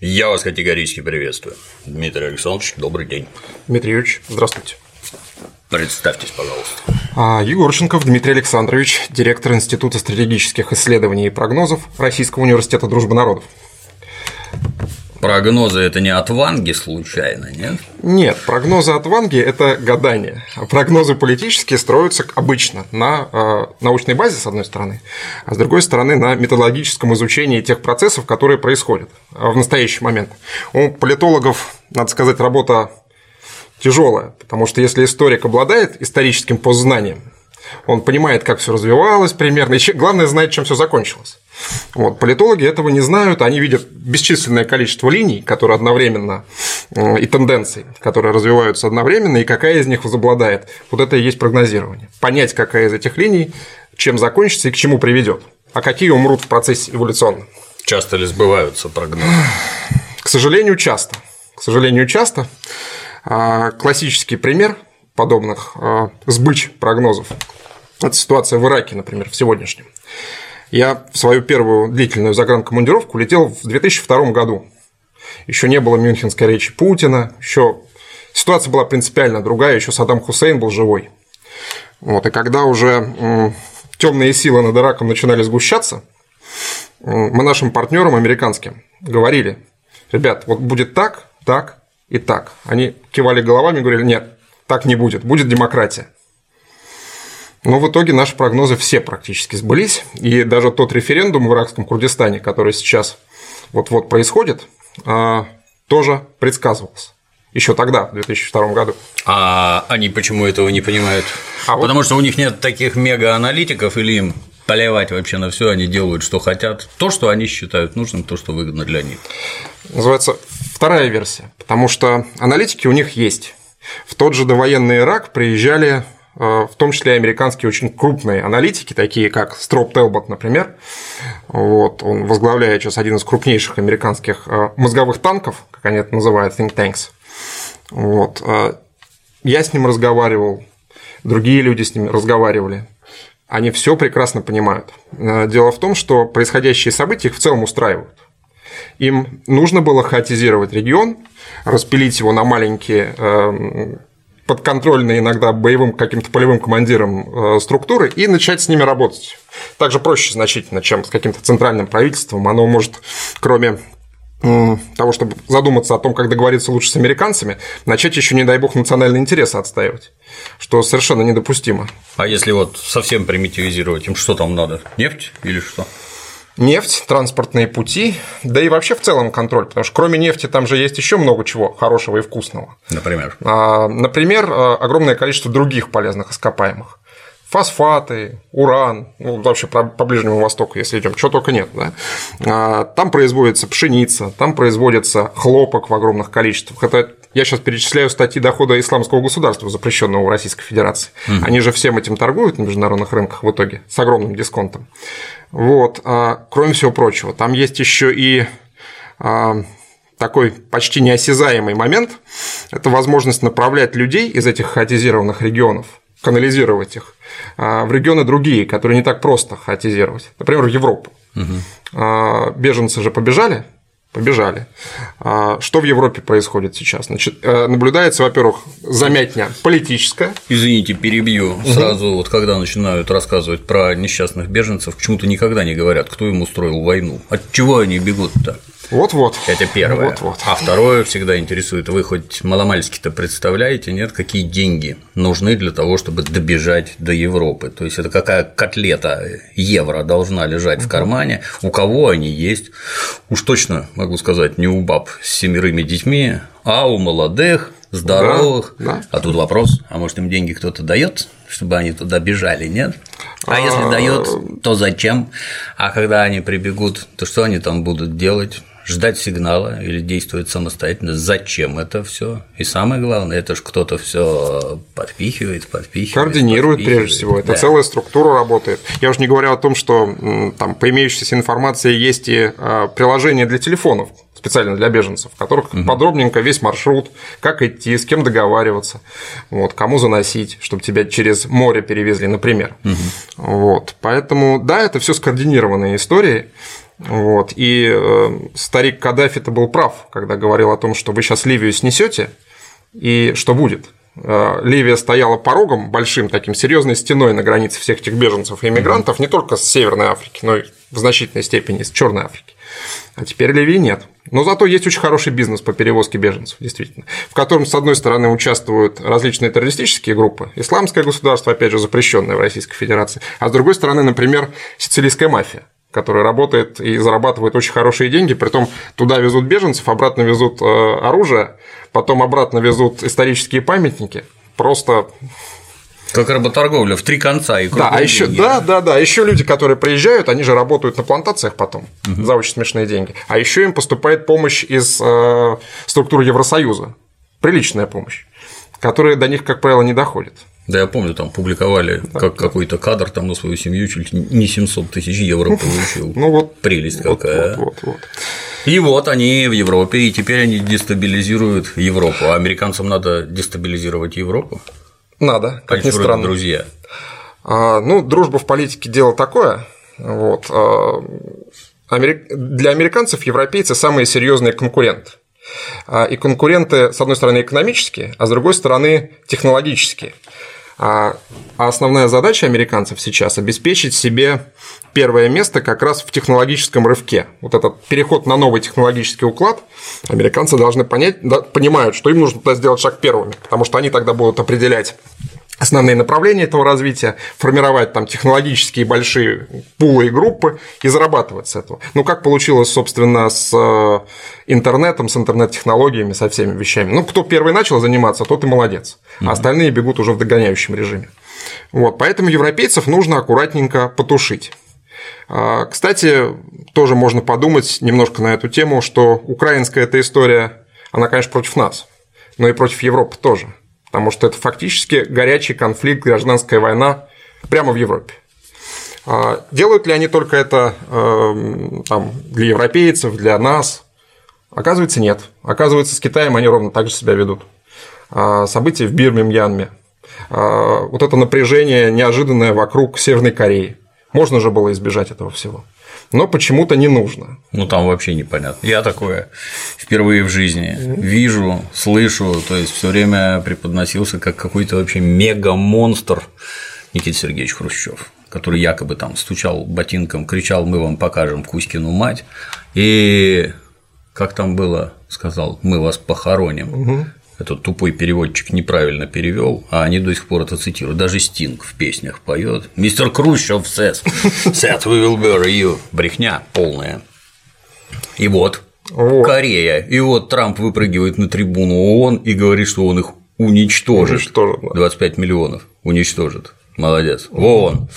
Я вас категорически приветствую. Дмитрий Александрович, добрый день. Дмитрий Юрьевич, здравствуйте. Представьтесь, пожалуйста. А, Егорченков Дмитрий Александрович, директор Института стратегических исследований и прогнозов Российского университета дружбы народов. Прогнозы это не от Ванги случайно, нет? Нет, прогнозы от Ванги – это гадание. А прогнозы политические строятся обычно на э, научной базе, с одной стороны, а с другой стороны на методологическом изучении тех процессов, которые происходят в настоящий момент. У политологов, надо сказать, работа тяжелая, потому что если историк обладает историческим познанием, он понимает, как все развивалось примерно, и главное знает, чем все закончилось. Вот. Политологи этого не знают, они видят бесчисленное количество линий, которые одновременно, и тенденций, которые развиваются одновременно, и какая из них возобладает. Вот это и есть прогнозирование. Понять, какая из этих линий, чем закончится и к чему приведет, а какие умрут в процессе эволюционно. Часто ли сбываются прогнозы? К сожалению, часто. К сожалению, часто. А, классический пример подобных а, сбыч прогнозов – это ситуация в Ираке, например, в сегодняшнем. Я в свою первую длительную загранкомандировку летел в 2002 году. Еще не было мюнхенской речи Путина, еще ситуация была принципиально другая, еще Саддам Хусейн был живой. Вот, и когда уже темные силы над Ираком начинали сгущаться, мы нашим партнерам американским говорили, ребят, вот будет так, так и так. Они кивали головами и говорили, нет, так не будет, будет демократия. Но в итоге наши прогнозы все практически сбылись, и даже тот референдум в иракском Курдистане, который сейчас вот-вот происходит, а, тоже предсказывался. Еще тогда, в 2002 году. А они почему этого не понимают? А Потому вот... что у них нет таких мега-аналитиков или им плевать вообще на все, они делают, что хотят, то, что они считают нужным, то, что выгодно для них. Называется вторая версия, потому что аналитики у них есть. В тот же довоенный Ирак приезжали в том числе американские очень крупные аналитики, такие как Строп Телбот, например. Вот, он возглавляет сейчас один из крупнейших американских э, мозговых танков, как они это называют, think tanks. Вот. Э, я с ним разговаривал, другие люди с ним разговаривали. Они все прекрасно понимают. Дело в том, что происходящие события их в целом устраивают. Им нужно было хаотизировать регион, распилить его на маленькие эм, подконтрольные иногда боевым каким-то полевым командирам э, структуры и начать с ними работать. Также проще значительно, чем с каким-то центральным правительством. Оно может, кроме того, чтобы задуматься о том, как договориться лучше с американцами, начать еще, не дай бог, национальные интересы отстаивать, что совершенно недопустимо. А если вот совсем примитивизировать, им что там надо? Нефть или что? Нефть, транспортные пути, да и вообще в целом контроль, потому что кроме нефти там же есть еще много чего хорошего и вкусного. Например? А, например, а, огромное количество других полезных ископаемых. Фосфаты, уран, ну, вообще по Ближнему Востоку, если идем, чего только нет. Да? А, там производится пшеница, там производится хлопок в огромных количествах. Это я сейчас перечисляю статьи дохода исламского государства, запрещенного в Российской Федерации. Угу. Они же всем этим торгуют на международных рынках в итоге с огромным дисконтом. Вот. А, кроме всего прочего, там есть еще и а, такой почти неосязаемый момент – это возможность направлять людей из этих хаотизированных регионов, канализировать их а, в регионы другие, которые не так просто хаотизировать, например, в Европу. Угу. Беженцы же побежали побежали. А, что в Европе происходит сейчас? Значит, э, наблюдается, во-первых, замятня политическая. Извините, перебью. Угу. Сразу вот когда начинают рассказывать про несчастных беженцев, почему-то никогда не говорят, кто им устроил войну. От чего они бегут-то? Вот-вот. Это первое. Вот-вот. А второе всегда интересует, вы хоть маломальски-то представляете, нет, какие деньги нужны для того, чтобы добежать до Европы? То есть это какая котлета евро должна лежать в кармане, у кого они есть? Уж точно могу сказать, не у баб с семерыми детьми, а у молодых, здоровых. Да, да. А тут вопрос: а может им деньги кто-то дает, чтобы они туда бежали, нет? А, а если дает, то зачем? А когда они прибегут, то что они там будут делать? Ждать сигнала или действовать самостоятельно. Зачем это все? И самое главное, это же кто-то все подпихивает, подпихивает. Координирует подпихивает. прежде всего. Это да. целая структура работает. Я уже не говорю о том, что там по имеющейся информации есть и а, приложение для телефонов специально для беженцев, в которых угу. подробненько весь маршрут, как идти, с кем договариваться, вот, кому заносить, чтобы тебя через море перевезли, например. Угу. Вот, поэтому, да, это все скоординированные истории. Вот. И э, старик Каддафи-то был прав, когда говорил о том, что вы сейчас Ливию снесете, и что будет. Э, Ливия стояла порогом большим, таким серьезной стеной на границе всех этих беженцев и иммигрантов, не только с Северной Африки, но и в значительной степени из Черной Африки. А теперь Ливии нет. Но зато есть очень хороший бизнес по перевозке беженцев, действительно, в котором, с одной стороны, участвуют различные террористические группы, исламское государство, опять же, запрещенное в Российской Федерации, а с другой стороны, например, сицилийская мафия, которая работает и зарабатывает очень хорошие деньги, притом туда везут беженцев, обратно везут э, оружие, потом обратно везут исторические памятники. Просто как работорговля в три конца и Да, а еще, да, да, да. Еще люди, которые приезжают, они же работают на плантациях потом угу. за очень смешные деньги. А еще им поступает помощь из э, структур Евросоюза. Приличная помощь, которая до них, как правило, не доходит. Да, я помню, там публиковали да. как какой-то кадр там на свою семью чуть ли не 700 тысяч евро получил. Ну вот. Прелесть вот, какая. Вот, вот, вот. И вот они в Европе, и теперь они дестабилизируют Европу. А американцам надо дестабилизировать Европу? Надо, как ни странно. друзья. А, ну, дружба в политике дело такое. Вот. А, для американцев европейцы самые серьезные конкуренты. А, и конкуренты, с одной стороны, экономические, а с другой стороны, технологические. А основная задача американцев сейчас – обеспечить себе первое место как раз в технологическом рывке. Вот этот переход на новый технологический уклад американцы должны понять, да, понимают, что им нужно туда сделать шаг первыми, потому что они тогда будут определять основные направления этого развития, формировать там технологические большие пулы и группы и зарабатывать с этого. Ну, как получилось, собственно, с э, интернетом, с интернет-технологиями, со всеми вещами. Ну, кто первый начал заниматься, тот и молодец, а остальные бегут уже в догоняющем режиме. Вот, поэтому европейцев нужно аккуратненько потушить. А, кстати, тоже можно подумать немножко на эту тему, что украинская эта история, она, конечно, против нас, но и против Европы тоже потому что это фактически горячий конфликт, гражданская война прямо в Европе. А, делают ли они только это эм, там, для европейцев, для нас? Оказывается, нет. Оказывается, с Китаем они ровно так же себя ведут. А, события в Бирме, Мьянме. А, вот это напряжение неожиданное вокруг Северной Кореи. Можно же было избежать этого всего но почему-то не нужно. Ну там вообще непонятно. Я такое впервые в жизни вижу, слышу, то есть все время преподносился как какой-то вообще мега-монстр Никита Сергеевич Хрущев который якобы там стучал ботинком, кричал, мы вам покажем Кузькину мать, и как там было, сказал, мы вас похороним. Угу этот тупой переводчик неправильно перевел, а они до сих пор это цитируют. Даже Стинг в песнях поет. Мистер Крущев says, said we will bury you. Брехня полная. И вот, вот, Корея. И вот Трамп выпрыгивает на трибуну ООН и говорит, что он их уничтожит. уничтожит да. 25 миллионов уничтожит. Молодец. Вон.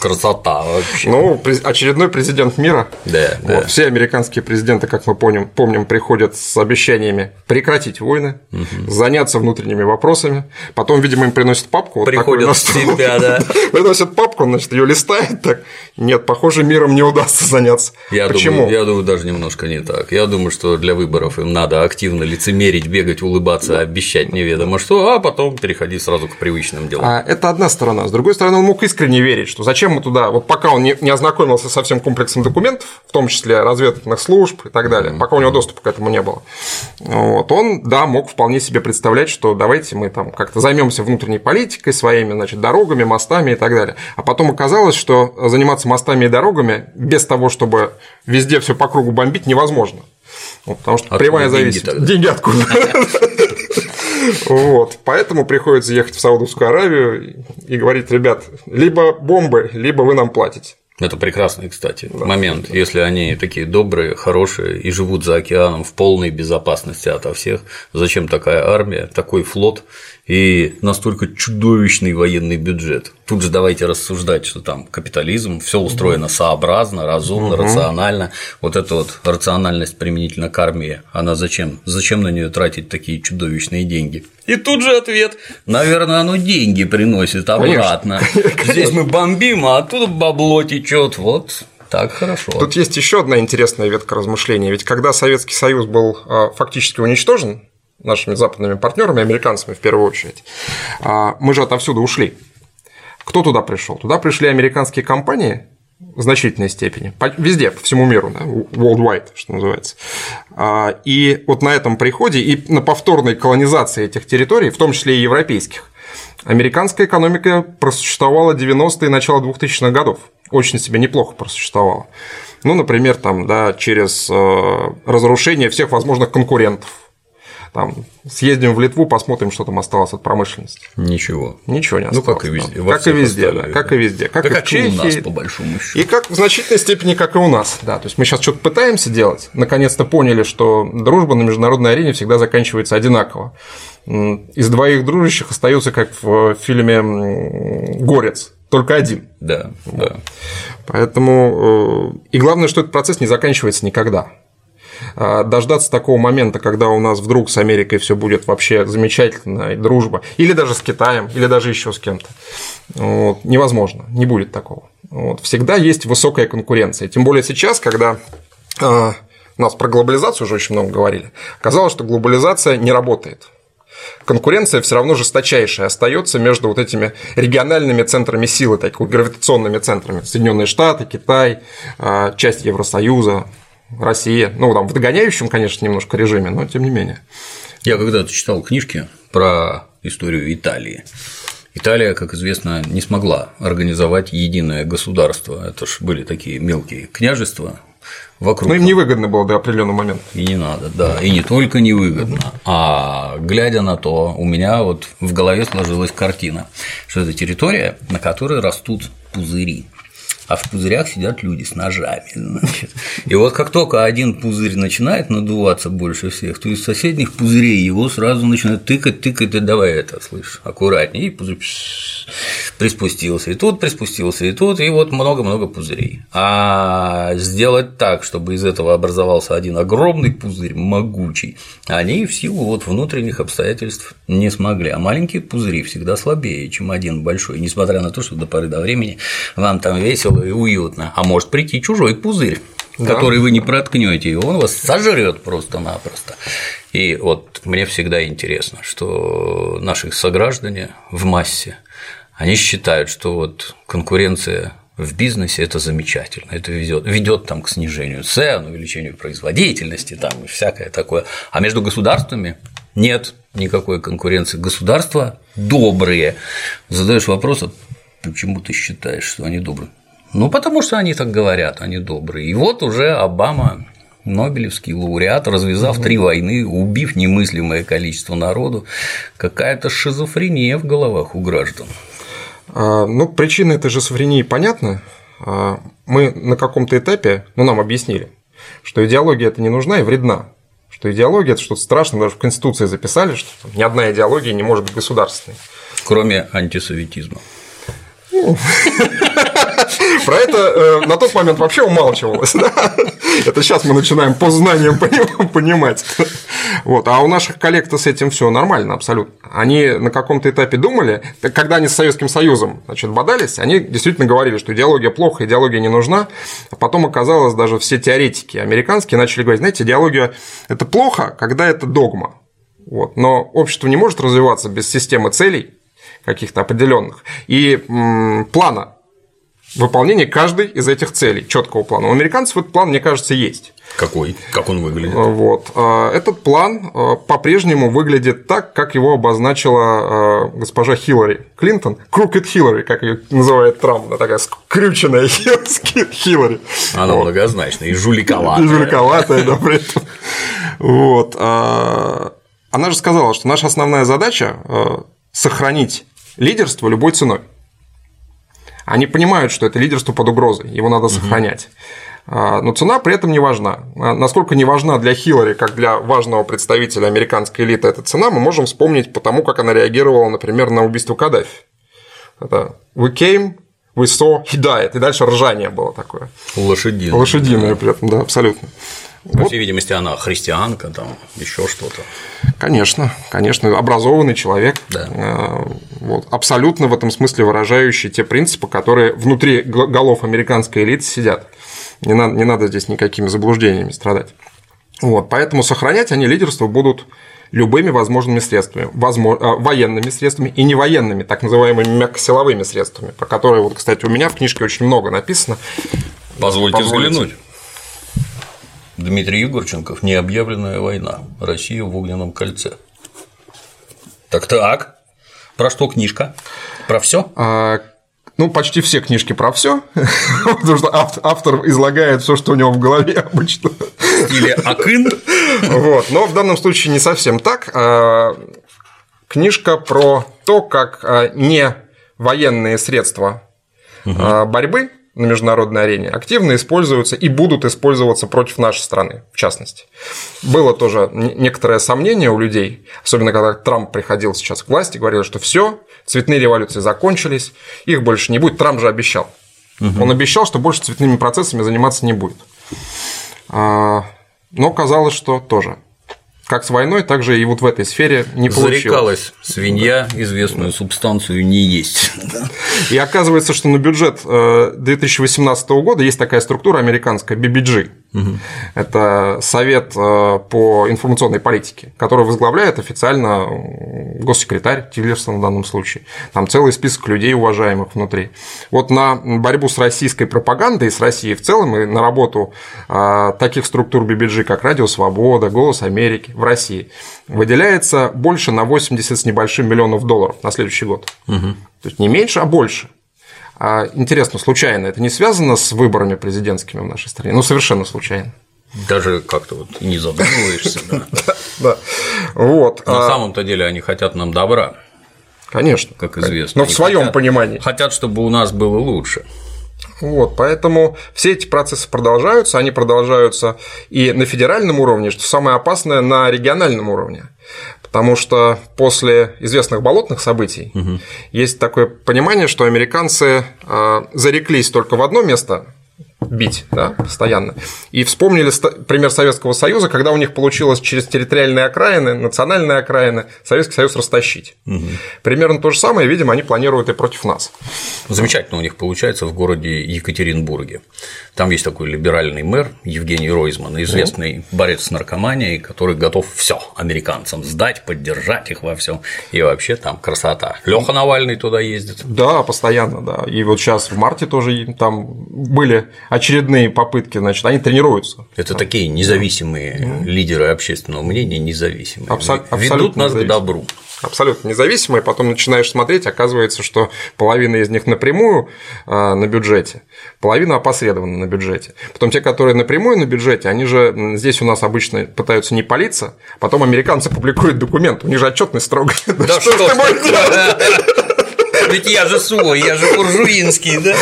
Красота вообще. Ну, очередной президент мира. Да, вот. да. Все американские президенты, как мы помним, помним, приходят с обещаниями прекратить войны, угу. заняться внутренними вопросами. Потом, видимо, им приносят папку. Вот Приходят себя, да. Приносят папку, значит, ее листает так. Нет, похоже, миром не удастся заняться. Я Почему? Думаю, я думаю, даже немножко не так. Я думаю, что для выборов им надо активно лицемерить, бегать, улыбаться, обещать неведомо что, а потом переходить сразу к привычным делам. А это одна сторона другой стороны, он мог искренне верить, что зачем мы туда, вот пока он не, не ознакомился со всем комплексом документов, в том числе разведывательных служб и так далее, пока у него доступа к этому не было, вот, он, да, мог вполне себе представлять, что давайте мы там как-то займемся внутренней политикой, своими, значит, дорогами, мостами и так далее. А потом оказалось, что заниматься мостами и дорогами без того, чтобы везде все по кругу бомбить, невозможно. Вот, потому что откуда прямая зависимость. Деньги, деньги откуда? Вот. Поэтому приходится ехать в Саудовскую Аравию и говорить, ребят, либо бомбы, либо вы нам платите. Это прекрасный, кстати, да, момент. Да. Если они такие добрые, хорошие и живут за океаном в полной безопасности ото всех, зачем такая армия, такой флот и настолько чудовищный военный бюджет? Тут же давайте рассуждать, что там капитализм, все устроено сообразно, разумно, угу. рационально. Вот эта вот рациональность применительно к армии, она зачем? Зачем на нее тратить такие чудовищные деньги? И тут же ответ: наверное, оно деньги приносит обратно. Конечно. Здесь мы бомбим, а оттуда бабло течет. Вот так хорошо. Тут есть еще одна интересная ветка размышления. Ведь когда Советский Союз был а, фактически уничтожен нашими западными партнерами, американцами в первую очередь, а, мы же отовсюду ушли. Кто туда пришел? Туда пришли американские компании, в значительной степени. Везде, по всему миру, да, worldwide, что называется. А, и вот на этом приходе и на повторной колонизации этих территорий, в том числе и европейских, американская экономика просуществовала 90-е и начало 2000-х годов. Очень себе неплохо просуществовала. Ну, например, там, да, через э, разрушение всех возможных конкурентов, там, съездим в Литву, посмотрим, что там осталось от промышленности. Ничего. Ничего не осталось. Ну, как и везде. Да. Как и везде, да. Как и везде. Как, как и в Чехии. у нас, по большому счету. И как в значительной степени, как и у нас. Да, то есть мы сейчас что-то пытаемся делать. Наконец-то поняли, что дружба на международной арене всегда заканчивается одинаково. Из двоих дружащих остается, как в фильме Горец. Только один. Да, да. Поэтому э, и главное, что этот процесс не заканчивается никогда. А, дождаться такого момента, когда у нас вдруг с Америкой все будет вообще замечательно, и дружба, или даже с Китаем, или даже еще с кем-то, вот, невозможно, не будет такого. Вот, всегда есть высокая конкуренция. Тем более сейчас, когда э, у нас про глобализацию уже очень много говорили, оказалось, что глобализация не работает конкуренция все равно жесточайшая остается между вот этими региональными центрами силы, такими гравитационными центрами. Соединенные Штаты, Китай, а, часть Евросоюза, Россия. Ну, там в догоняющем, конечно, немножко режиме, но тем не менее. Я когда-то читал книжки про историю Италии. Италия, как известно, не смогла организовать единое государство. Это ж были такие мелкие княжества, вокруг. Но им невыгодно было до определенного момента. И не надо, да. И не только невыгодно, а глядя на то, у меня вот в голове сложилась картина, что это территория, на которой растут пузыри а в пузырях сидят люди с ножами. Значит. И вот как только один пузырь начинает надуваться больше всех, то из соседних пузырей его сразу начинают тыкать, тыкать, и давай это, слышь, аккуратнее, и пузырь приспустился, и тут приспустился, и тут, и вот много-много пузырей. А сделать так, чтобы из этого образовался один огромный пузырь, могучий, они в силу вот внутренних обстоятельств не смогли. А маленькие пузыри всегда слабее, чем один большой, несмотря на то, что до поры до времени вам там весело и уютно. А может прийти чужой пузырь да. который вы не проткнете, и он вас сожрет просто-напросто. И вот мне всегда интересно, что наши сограждане в массе они считают, что вот конкуренция в бизнесе это замечательно, это ведет, ведет там к снижению цен, увеличению производительности, там и всякое такое. А между государствами нет никакой конкуренции. Государства добрые. Задаешь вопрос, а почему ты считаешь, что они добрые? Ну, потому что они так говорят, они добрые. И вот уже Обама Нобелевский лауреат, развязав три войны, убив немыслимое количество народу, какая-то шизофрения в головах у граждан. А, ну, причина этой шизофрении понятна. А, мы на каком-то этапе, ну, нам объяснили, что идеология это не нужна и вредна. Что идеология это что-то страшное, даже в Конституции записали, что ни одна идеология не может быть государственной. Кроме антисоветизма. Про это э, на тот момент вообще умалчивалось. Это сейчас мы начинаем по знаниям понимать. Вот. А у наших коллег-то с этим все нормально абсолютно. Они на каком-то этапе думали, когда они с Советским Союзом значит, бодались, они действительно говорили, что идеология плохо, идеология не нужна. А потом оказалось, даже все теоретики американские начали говорить, знаете, идеология – это плохо, когда это догма. Вот. Но общество не может развиваться без системы целей каких-то определенных и плана выполнение каждой из этих целей, четкого плана. У американцев этот план, мне кажется, есть. Какой? Как он выглядит? Вот. А, этот план а, по-прежнему выглядит так, как его обозначила госпожа Хиллари Клинтон. Крукет Хиллари, как ее называет Трамп, она такая скрюченная Хиллари. Она вот. многозначная и жуликоватая. И жуликоватая, да, при этом. Вот. Она же сказала, что наша основная задача – сохранить лидерство любой ценой. Они понимают, что это лидерство под угрозой, его надо сохранять. Но цена при этом не важна. А насколько не важна для Хиллари, как для важного представителя американской элиты эта цена, мы можем вспомнить по тому, как она реагировала, например, на убийство Каддафи. Это «We came, we saw, he died», и дальше ржание было такое. Лошадиное. Лошадиное при этом, да, абсолютно. По всей видимости, она христианка, там еще что-то. Конечно, конечно, образованный человек, да. Э, вот, абсолютно в этом смысле выражающий те принципы, которые внутри голов американской элиты сидят. Не надо, не надо здесь никакими заблуждениями страдать. Вот, поэтому сохранять они лидерство будут любыми возможными средствами, возможно, военными средствами и невоенными, так называемыми мягкосиловыми средствами, про которые, вот, кстати, у меня в книжке очень много написано. Позвольте, Позвольте. взглянуть. Дмитрий Егорченков «Необъявленная война. Россия в огненном кольце». Так-так. Про что книжка? Про все? А, ну, почти все книжки про все, потому что автор излагает все, что у него в голове обычно. Или Акын. Вот. Но в данном случае не совсем так. А, книжка про то, как а, не военные средства угу. борьбы на международной арене активно используются и будут использоваться против нашей страны, в частности. Было тоже некоторое сомнение у людей, особенно когда Трамп приходил сейчас к власти, говорил, что все, цветные революции закончились, их больше не будет. Трамп же обещал. Угу. Он обещал, что больше цветными процессами заниматься не будет. А, но казалось, что тоже как с войной, так же и вот в этой сфере не получилось. Зарекалась свинья известную субстанцию не есть. И оказывается, что на бюджет 2018 э, года есть такая структура американская BBG. Угу. Это Совет э, по информационной политике, который возглавляет официально госсекретарь Тиллерсон в данном случае. Там целый список людей уважаемых внутри. Вот на борьбу с российской пропагандой, с Россией в целом, и на работу э, таких структур BBG, как Радио Свобода, Голос Америки в России, выделяется больше на 80 с небольшим миллионов долларов на следующий год. Угу. То есть не меньше, а больше. А интересно, случайно это не связано с выборами президентскими в нашей стране? Ну, совершенно случайно. Даже как-то вот не задумываешься, да. Вот. На а самом-то деле они хотят нам добра. Конечно. Как известно. Но в своем понимании. Хотят, чтобы у нас было лучше. Вот, поэтому все эти процессы продолжаются, они продолжаются и на федеральном уровне, что самое опасное, на региональном уровне. Потому что после известных болотных событий угу. есть такое понимание, что американцы а, зареклись только в одно место бить да, постоянно. И вспомнили пример Советского Союза, когда у них получилось через территориальные окраины, национальные окраины Советский Союз растащить. Угу. Примерно то же самое, видимо, они планируют и против нас. Замечательно у них получается в городе Екатеринбурге. Там есть такой либеральный мэр Евгений Ройзман, известный угу. борец с наркоманией, который готов все американцам сдать, поддержать их во всем. И вообще там красота. Леха Навальный туда ездит. Да, постоянно, да. И вот сейчас в марте тоже там были очередные попытки, значит, они тренируются. Это такие независимые mm. лидеры общественного мнения, независимые. Абсо- Ведут нас к добру. Абсолютно независимые, потом начинаешь смотреть, оказывается, что половина из них напрямую а, на бюджете, половина опосредованно на бюджете. Потом те, которые напрямую на бюджете, они же здесь у нас обычно пытаются не палиться, потом американцы публикуют документ, у них же отчетность строгая. Да что, что ты ведь я же свой, я же буржуинский, да?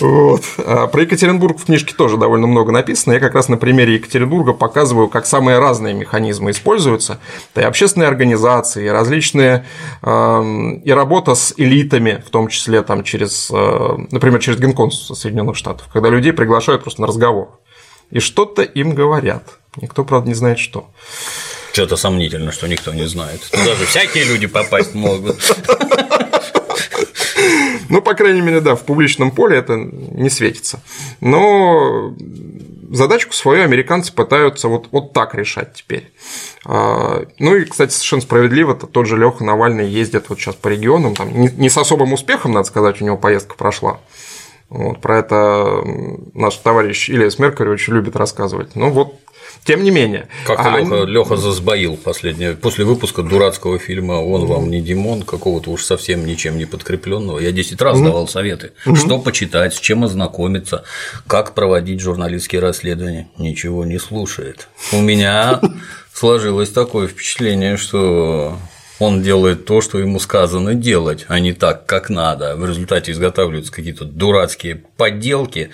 Вот. А про Екатеринбург в книжке тоже довольно много написано. Я как раз на примере Екатеринбурга показываю, как самые разные механизмы используются. Это и общественные организации, и различные и работа с элитами, в том числе там через, э, например, через Генконсульство Соединенных Штатов, когда людей приглашают просто на разговор. И что-то им говорят. Никто, правда, не знает, что. Что-то сомнительно, что никто не знает. Туда же всякие люди попасть могут. Ну, по крайней мере, да, в публичном поле это не светится. Но задачку свою американцы пытаются вот, вот так решать теперь. А, ну и, кстати, совершенно справедливо, -то тот же Леха Навальный ездит вот сейчас по регионам, там не с особым успехом, надо сказать, у него поездка прошла. Вот, про это наш товарищ Илья очень любит рассказывать. Ну вот тем не менее. Как-то а... Леха, Леха засбоил последнее. После выпуска дурацкого фильма Он вам не Димон, какого-то уж совсем ничем не подкрепленного. Я 10 раз mm-hmm. давал советы, mm-hmm. что почитать, с чем ознакомиться, как проводить журналистские расследования. Ничего не слушает. У меня сложилось такое впечатление, что он делает то, что ему сказано делать, а не так, как надо. В результате изготавливаются какие-то дурацкие подделки,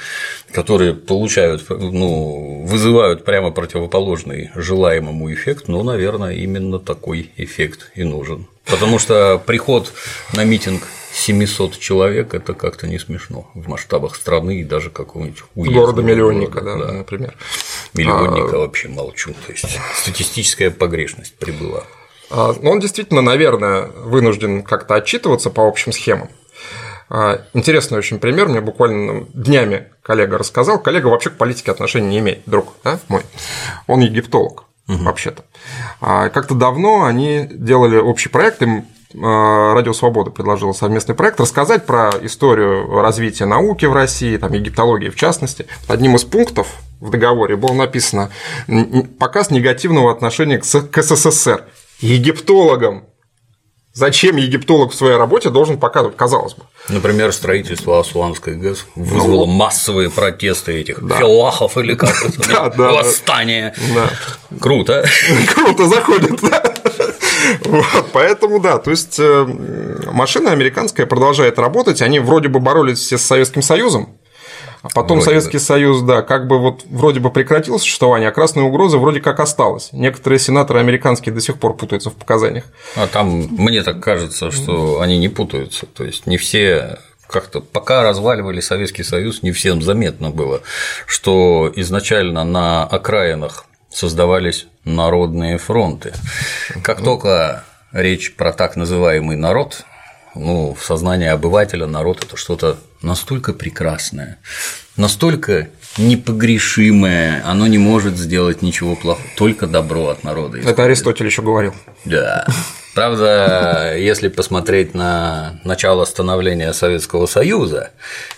которые получают, ну, вызывают прямо противоположный желаемому эффект, но, наверное, именно такой эффект и нужен. Потому что приход на митинг 700 человек это как-то не смешно в масштабах страны и даже какого-нибудь уезда. Города-миллионника, да, да, например. Миллионника а... вообще молчу. То есть статистическая погрешность прибыла. А, но он действительно, наверное, вынужден как-то отчитываться по общим схемам. А, интересный очень пример, мне буквально днями коллега рассказал. Коллега вообще к политике отношения не имеет, друг да, мой. Он египтолог. угу. вообще-то. А как-то давно они делали общий проект, им Радио Свобода предложила совместный проект рассказать про историю развития науки в России, там, египтологии в частности. Одним из пунктов в договоре было написано показ негативного отношения к СССР. Египтологам Зачем египтолог в своей работе должен показывать, казалось бы. Например, строительство Асуанской ГЭС вызвало ну, массовые протесты этих да. филахов или как это, да, да, восстание. Круто. Круто заходит. Вот, поэтому да, то есть э, машина американская продолжает работать, они вроде бы боролись все с Советским Союзом, а потом вроде Советский бы. Союз, да, как бы вот вроде бы прекратил существование, а красная угроза вроде как осталась. Некоторые сенаторы американские до сих пор путаются в показаниях. А там, мне так кажется, что они не путаются. То есть не все как-то пока разваливали Советский Союз, не всем заметно было, что изначально на окраинах создавались народные фронты. Как только речь про так называемый народ, ну, в сознании обывателя народ это что-то настолько прекрасное, настолько непогрешимое, оно не может сделать ничего плохого, только добро от народа. Это Аристотель еще говорил. Да. Правда, если посмотреть на начало становления Советского Союза,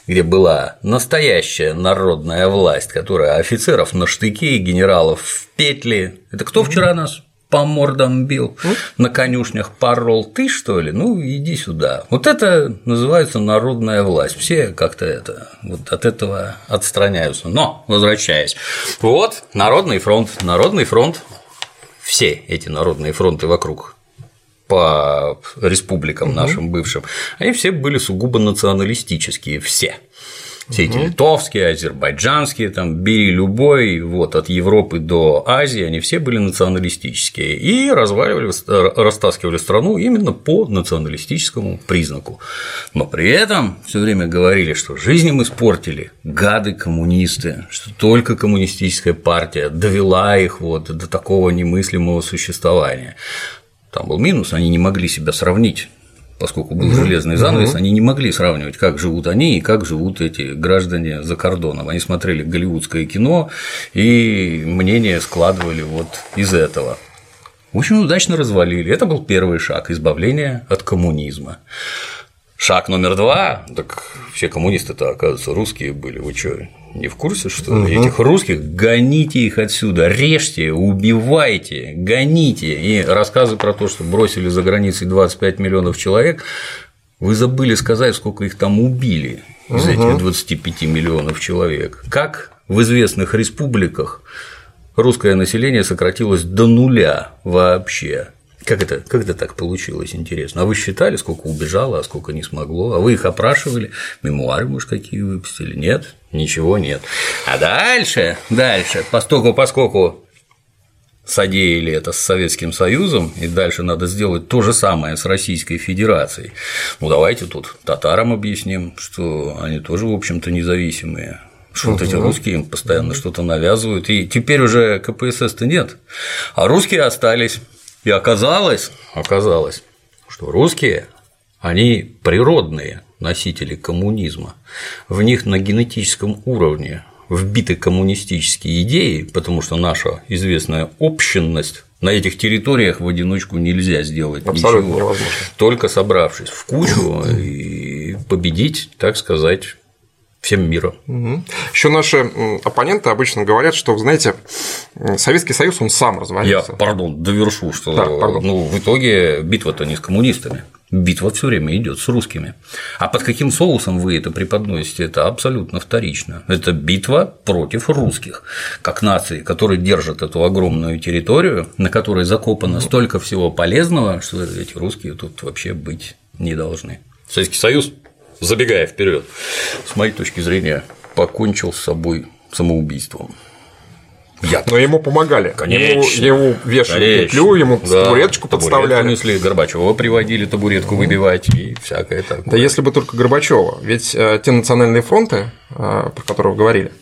где была настоящая народная власть, которая офицеров на штыке и генералов в петли, это кто вчера нас по мордам бил, на конюшнях порол, ты что ли? Ну, иди сюда. Вот это называется народная власть. Все как-то это, вот от этого отстраняются. Но, возвращаясь, вот Народный фронт, Народный фронт, все эти народные фронты вокруг по республикам нашим бывшим, они все были сугубо националистические, все все эти литовские, азербайджанские, там, бери любой, вот, от Европы до Азии, они все были националистические и разваливали, растаскивали страну именно по националистическому признаку. Но при этом все время говорили, что жизнь им испортили гады коммунисты, что только коммунистическая партия довела их вот до такого немыслимого существования. Там был минус, они не могли себя сравнить поскольку был железный занавес, они не могли сравнивать, как живут они и как живут эти граждане за кордоном. Они смотрели голливудское кино и мнение складывали вот из этого. Очень удачно развалили. Это был первый шаг избавления от коммунизма. Шаг номер два, так все коммунисты-то, оказывается, русские были. Вы что, не в курсе, что угу. этих русских гоните их отсюда, режьте, убивайте, гоните. И рассказы про то, что бросили за границей 25 миллионов человек, вы забыли сказать, сколько их там убили из угу. этих 25 миллионов человек. Как в известных республиках русское население сократилось до нуля вообще. Как это, как это так получилось, интересно? А вы считали, сколько убежало, а сколько не смогло? А вы их опрашивали? Мемуары, может, какие выпустили? Нет? Ничего нет. А дальше, дальше, поскольку, поскольку содеяли это с Советским Союзом, и дальше надо сделать то же самое с Российской Федерацией. Ну, давайте тут татарам объясним, что они тоже, в общем-то, независимые, что вот эти русские им постоянно что-то навязывают, и теперь уже КПСС-то нет, а русские остались. И оказалось, оказалось, что русские, они природные носители коммунизма, в них на генетическом уровне вбиты коммунистические идеи, потому что наша известная общенность на этих территориях в одиночку нельзя сделать Абсолютно ничего, невозможно. только собравшись в кучу и победить, так сказать, всем миром. Угу. Еще наши оппоненты обычно говорят, что, знаете, Советский Союз он сам развалился. Я, пардон, довершу, что да, пардон. Ну, в итоге битва-то не с коммунистами. Битва все время идет с русскими. А под каким соусом вы это преподносите, это абсолютно вторично. Это битва против русских, как нации, которые держат эту огромную территорию, на которой закопано столько всего полезного, что эти русские тут вообще быть не должны. Советский Союз забегая вперед, с моей точки зрения, покончил с собой самоубийством. Я Но ему помогали. Конечно. Ему, ему вешали Конечно. петлю, ему да. табуреточку подставляли. Несли, Горбачева приводили табуретку выбивать и всякое такое. Да если бы только Горбачева. Ведь э, те национальные фронты, э, про которые вы говорили,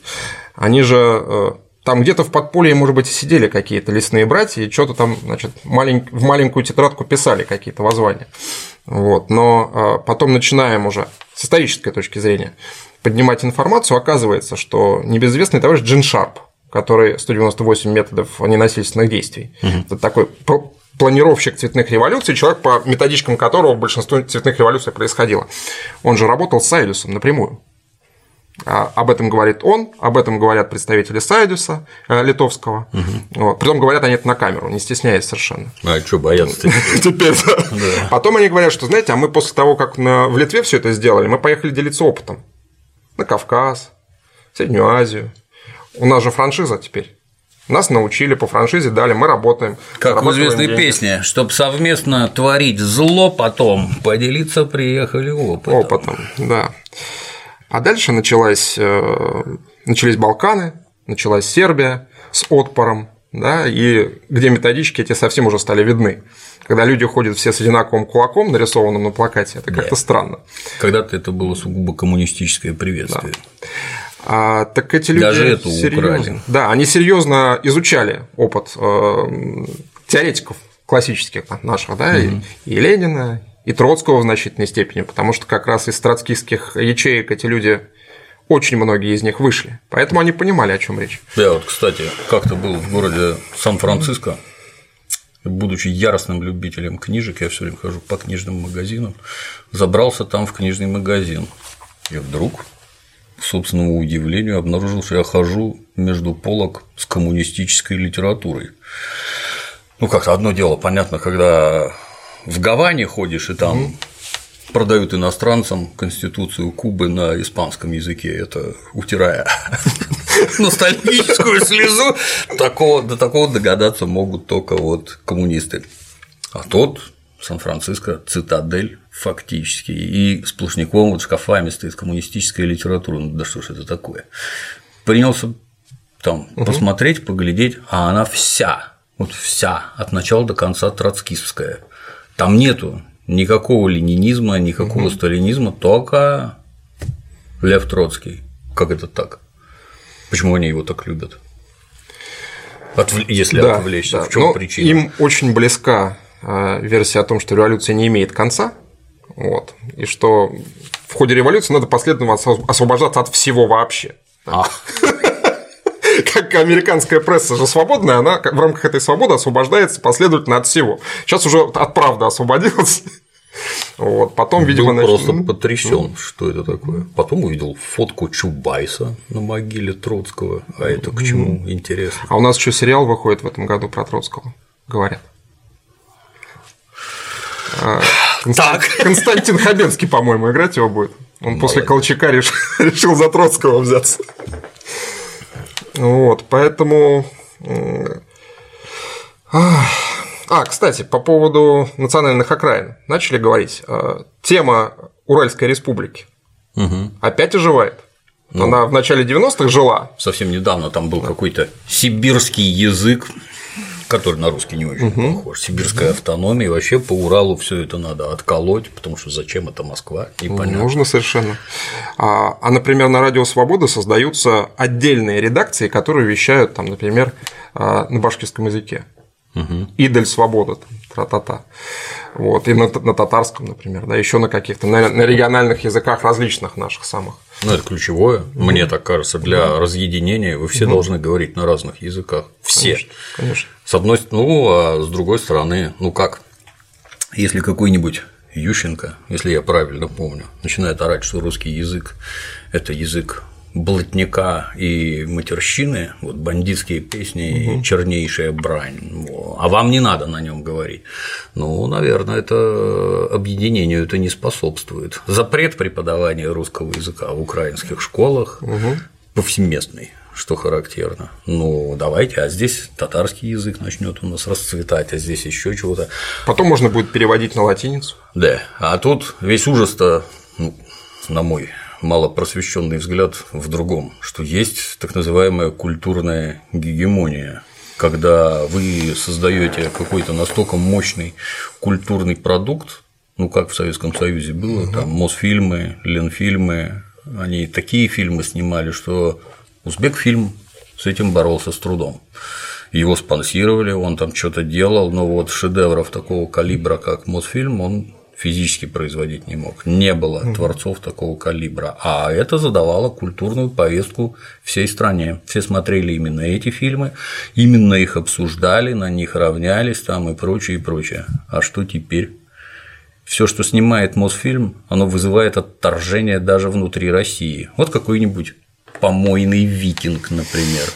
они же э, там где-то в подполье, может быть, сидели какие-то лесные братья и что-то там, значит, малень... в маленькую тетрадку писали какие-то воззвания. Вот. Но потом начинаем уже с исторической точки зрения поднимать информацию, оказывается, что небезызвестный товарищ Джин Шарп, который 198 методов ненасильственных действий. Угу. Это такой планировщик цветных революций, человек, по методичкам которого большинство цветных революций происходило. Он же работал с Сайдусом напрямую. А, об этом говорит он, об этом говорят представители Сайдуса э, литовского. Угу. Вот. Притом говорят они это на камеру, не стесняясь совершенно. А что бояться Теперь. Потом они говорят, что, знаете, а мы после того, как в Литве все это сделали, мы поехали делиться опытом на Кавказ, Среднюю Азию. У нас же франшиза теперь. Нас научили по франшизе, дали, мы работаем. Как в известной деньги. песне, чтобы совместно творить зло, потом поделиться приехали опытом. Опытом, да. А дальше началась, э, начались Балканы, началась Сербия с отпором, да, и где методички эти совсем уже стали видны. Когда люди ходят все с одинаковым кулаком, нарисованным на плакате, это как-то странно. Когда-то это было сугубо коммунистическое приветствие. Да. А, так эти люди Даже это серьезно, украли. Да, они серьезно изучали опыт э, теоретиков классических наших, да, угу. и, и Ленина, и Троцкого в значительной степени, потому что как раз из троцкистских ячеек эти люди очень многие из них вышли. Поэтому они понимали, о чем речь. Я вот, кстати, как-то был в городе Сан-Франциско, будучи яростным любителем книжек, я все время хожу по книжным магазинам, забрался там в книжный магазин. И вдруг, к собственному удивлению, обнаружил, что я хожу между полок с коммунистической литературой. Ну, как-то одно дело, понятно, когда в Гаване ходишь, и там угу. продают иностранцам Конституцию Кубы на испанском языке, это утирая ностальгическую слезу, такого, до такого догадаться могут только вот коммунисты. А тот Сан-Франциско цитадель фактически, и сплошняком вот шкафами стоит коммунистическая литература, ну да что ж это такое. Принялся там угу. посмотреть, поглядеть, а она вся, вот вся, от начала до конца троцкистская. Там нету никакого ленинизма, никакого угу. сталинизма, только Лев Троцкий. Как это так? Почему они его так любят? Отв... Если да, отвлечься, да. в чем ну, причина? Им очень близка а, версия о том, что революция не имеет конца, вот, и что в ходе революции надо последовательно освобождаться от всего вообще. А. как американская пресса же свободная, она в рамках этой свободы освобождается последовательно от всего. Сейчас уже от правды освободилась. Вот. Потом, видимо, Был просто ну, потрясен, ну. что это такое. Потом увидел фотку Чубайса на могиле Троцкого. А это к чему интересно? А у нас еще сериал выходит в этом году про Троцкого, говорят. А, так. Константин Хабенский, по-моему, играть его будет. Он Молодец. после Колчака решил, решил за Троцкого взяться. Вот, поэтому... А, кстати, по поводу национальных окраин начали говорить. А, тема Уральской республики угу. опять оживает. Ну, Она в начале 90-х жила. Совсем недавно там был какой-то сибирский язык, который на русский не очень угу. похож. Сибирская угу. автономия, и вообще по Уралу все это надо отколоть, потому что зачем это Москва, непонятно. Нужно совершенно. А, а, например, на Радио Свобода создаются отдельные редакции, которые вещают, там, например, а, на башкирском языке. Угу. Идель свобода, тра-та-та. Вот, и на, на татарском, например, да, еще на каких-то, на, на региональных языках различных наших самых. Ну, это ключевое, mm мне так кажется, для mm разъединения вы все mm должны говорить на разных языках. Все. Конечно, конечно. С одной стороны, ну, а с другой стороны, ну как, если какой-нибудь Ющенко, если я правильно помню, начинает орать, что русский язык – это язык блатника и матерщины, вот бандитские песни угу. и чернейшая брань, а вам не надо на нем говорить. Ну, наверное, это объединению это не способствует. Запрет преподавания русского языка в украинских школах угу. повсеместный что характерно. Ну, давайте, а здесь татарский язык начнет у нас расцветать, а здесь еще чего-то. Потом можно будет переводить на латиницу. Да, а тут весь ужас-то, ну, на мой малопросвещенный взгляд в другом, что есть так называемая культурная гегемония, когда вы создаете какой-то настолько мощный культурный продукт, ну как в Советском Союзе было, угу. там Мосфильмы, Ленфильмы, они такие фильмы снимали, что Узбекфильм с этим боролся с трудом. Его спонсировали, он там что-то делал, но вот шедевров такого калибра, как Мосфильм, он физически производить не мог. Не было угу. творцов такого калибра. А это задавало культурную повестку всей стране. Все смотрели именно эти фильмы, именно их обсуждали, на них равнялись там и прочее, и прочее. А что теперь? Все, что снимает Мосфильм, оно вызывает отторжение даже внутри России. Вот какой-нибудь помойный викинг, например.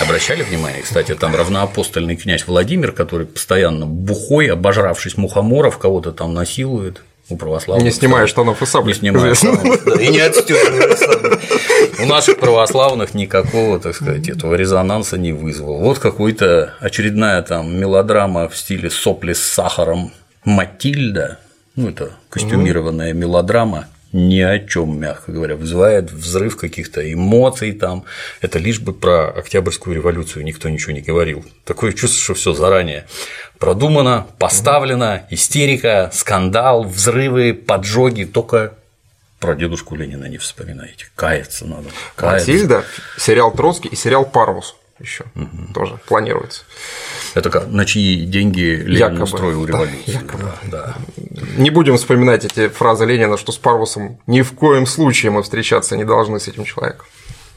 Обращали внимание, кстати, там равноапостольный князь Владимир, который постоянно бухой, обожравшись мухоморов, кого-то там насилует у православных. Не снимая штанов и сабли. Не снимая штанов, да, и не отстёгивая У наших православных никакого, так сказать, этого резонанса не вызвал. Вот какой-то очередная там мелодрама в стиле сопли с сахаром Матильда, ну это костюмированная мелодрама, ни о чем, мягко говоря, вызывает взрыв каких-то эмоций там. Это лишь бы про Октябрьскую революцию никто ничего не говорил. Такое чувство, что все заранее продумано, поставлено, истерика, скандал, взрывы, поджоги, только про дедушку Ленина не вспоминаете. Каяться надо. Каяться. Матильда, сериал Троцкий и сериал Парвус еще угу. тоже планируется. Это как, на чьи деньги Ленин якобы, устроил революцию. Да, якобы. Да, да. Не будем вспоминать эти фразы Ленина, что с Парвусом ни в коем случае мы встречаться не должны с этим человеком.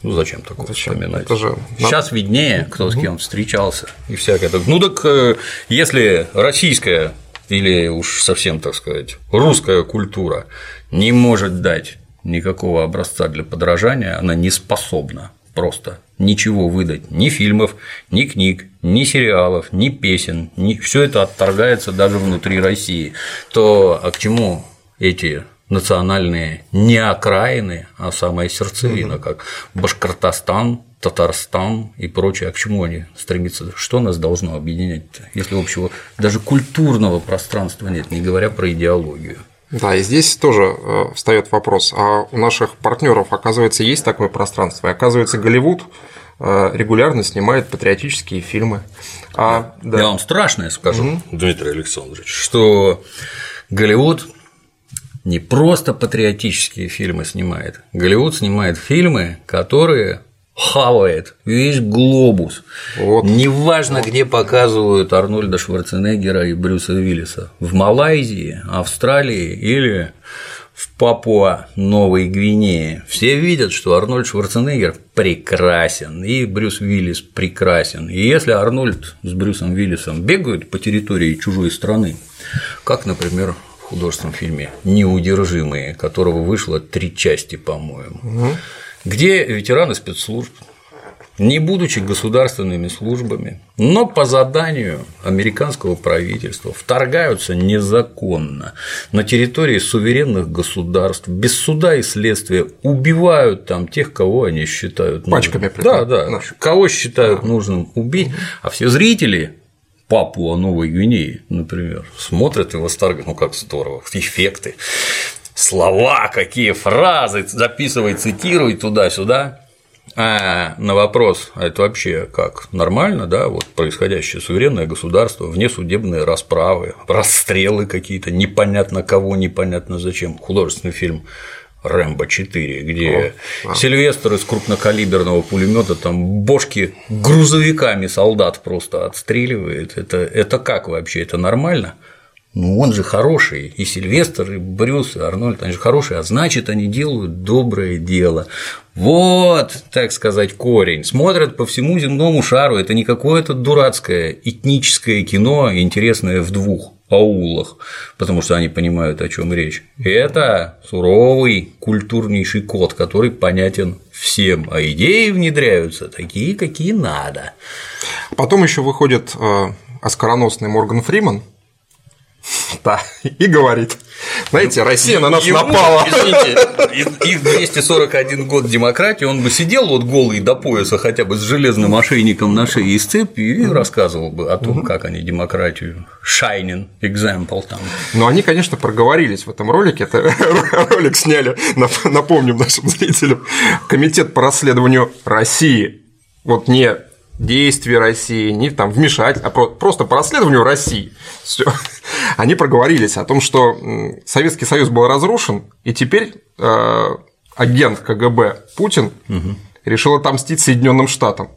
Ну зачем такое зачем? вспоминать? Это же... Сейчас виднее, кто с кем встречался и всякое. Ну так э, если российская или уж совсем, так сказать, русская культура не может дать никакого образца для подражания, она не способна просто ничего выдать, ни фильмов, ни книг, ни сериалов, ни песен, ни... все это отторгается даже внутри России, то а к чему эти национальные не окраины, а самая сердцевина, как Башкортостан, Татарстан и прочее, а к чему они стремятся? Что нас должно объединять, если общего даже культурного пространства нет, не говоря про идеологию? Да, и здесь тоже э, встает вопрос, а у наших партнеров, оказывается, есть такое пространство, и оказывается, Голливуд э, регулярно снимает патриотические фильмы. А, да. Я вам страшное скажу, угу. Дмитрий Александрович, что Голливуд не просто патриотические фильмы снимает, Голливуд снимает фильмы, которые хавает весь глобус. Вот. Неважно, вот. где показывают Арнольда Шварценеггера и Брюса Уиллиса. В Малайзии, Австралии или в Папуа Новой Гвинее. Все видят, что Арнольд Шварценеггер прекрасен, и Брюс Уиллис прекрасен. И если Арнольд с Брюсом Уиллисом бегают по территории чужой страны, как, например, в художественном фильме «Неудержимые», которого вышло три части, по-моему, угу где ветераны спецслужб, не будучи государственными службами, но по заданию американского правительства вторгаются незаконно на территории суверенных государств, без суда и следствия убивают там тех, кого они считают нужным. Пачками Да, да, кого считают нужным убить, а все зрители Папуа Новой Гвинеи, например, смотрят и восторгают, ну как здорово, эффекты слова, какие фразы, записывай, цитируй туда-сюда. А на вопрос, а это вообще как нормально, да, вот происходящее суверенное государство, внесудебные расправы, расстрелы какие-то, непонятно кого, непонятно зачем, художественный фильм Рэмбо 4, где О, а. Сильвестр из крупнокалиберного пулемета там бошки грузовиками солдат просто отстреливает. Это, это как вообще? Это нормально? Ну, он же хороший, и Сильвестр, и Брюс, и Арнольд, они же хорошие, а значит, они делают доброе дело. Вот, так сказать, корень. Смотрят по всему земному шару, это не какое-то дурацкое этническое кино, интересное в двух аулах, потому что они понимают, о чем речь. Это суровый культурнейший код, который понятен всем, а идеи внедряются такие, какие надо. Потом еще выходит э, оскароносный Морган Фриман, да, и говорит. Знаете, Россия на нас Ему, напала. Извините, их 241 год демократии, он бы сидел вот голый до пояса хотя бы с железным ошейником на шее и с цепью и рассказывал бы о том, как они демократию shining example там. Но они, конечно, проговорились в этом ролике. Это ролик сняли, напомним нашим зрителям, Комитет по расследованию России. Вот не действий России, не там вмешать, а просто по расследованию России. Всё. Они проговорились о том, что Советский Союз был разрушен, и теперь э, агент КГБ Путин угу. решил отомстить Соединенным Штатам.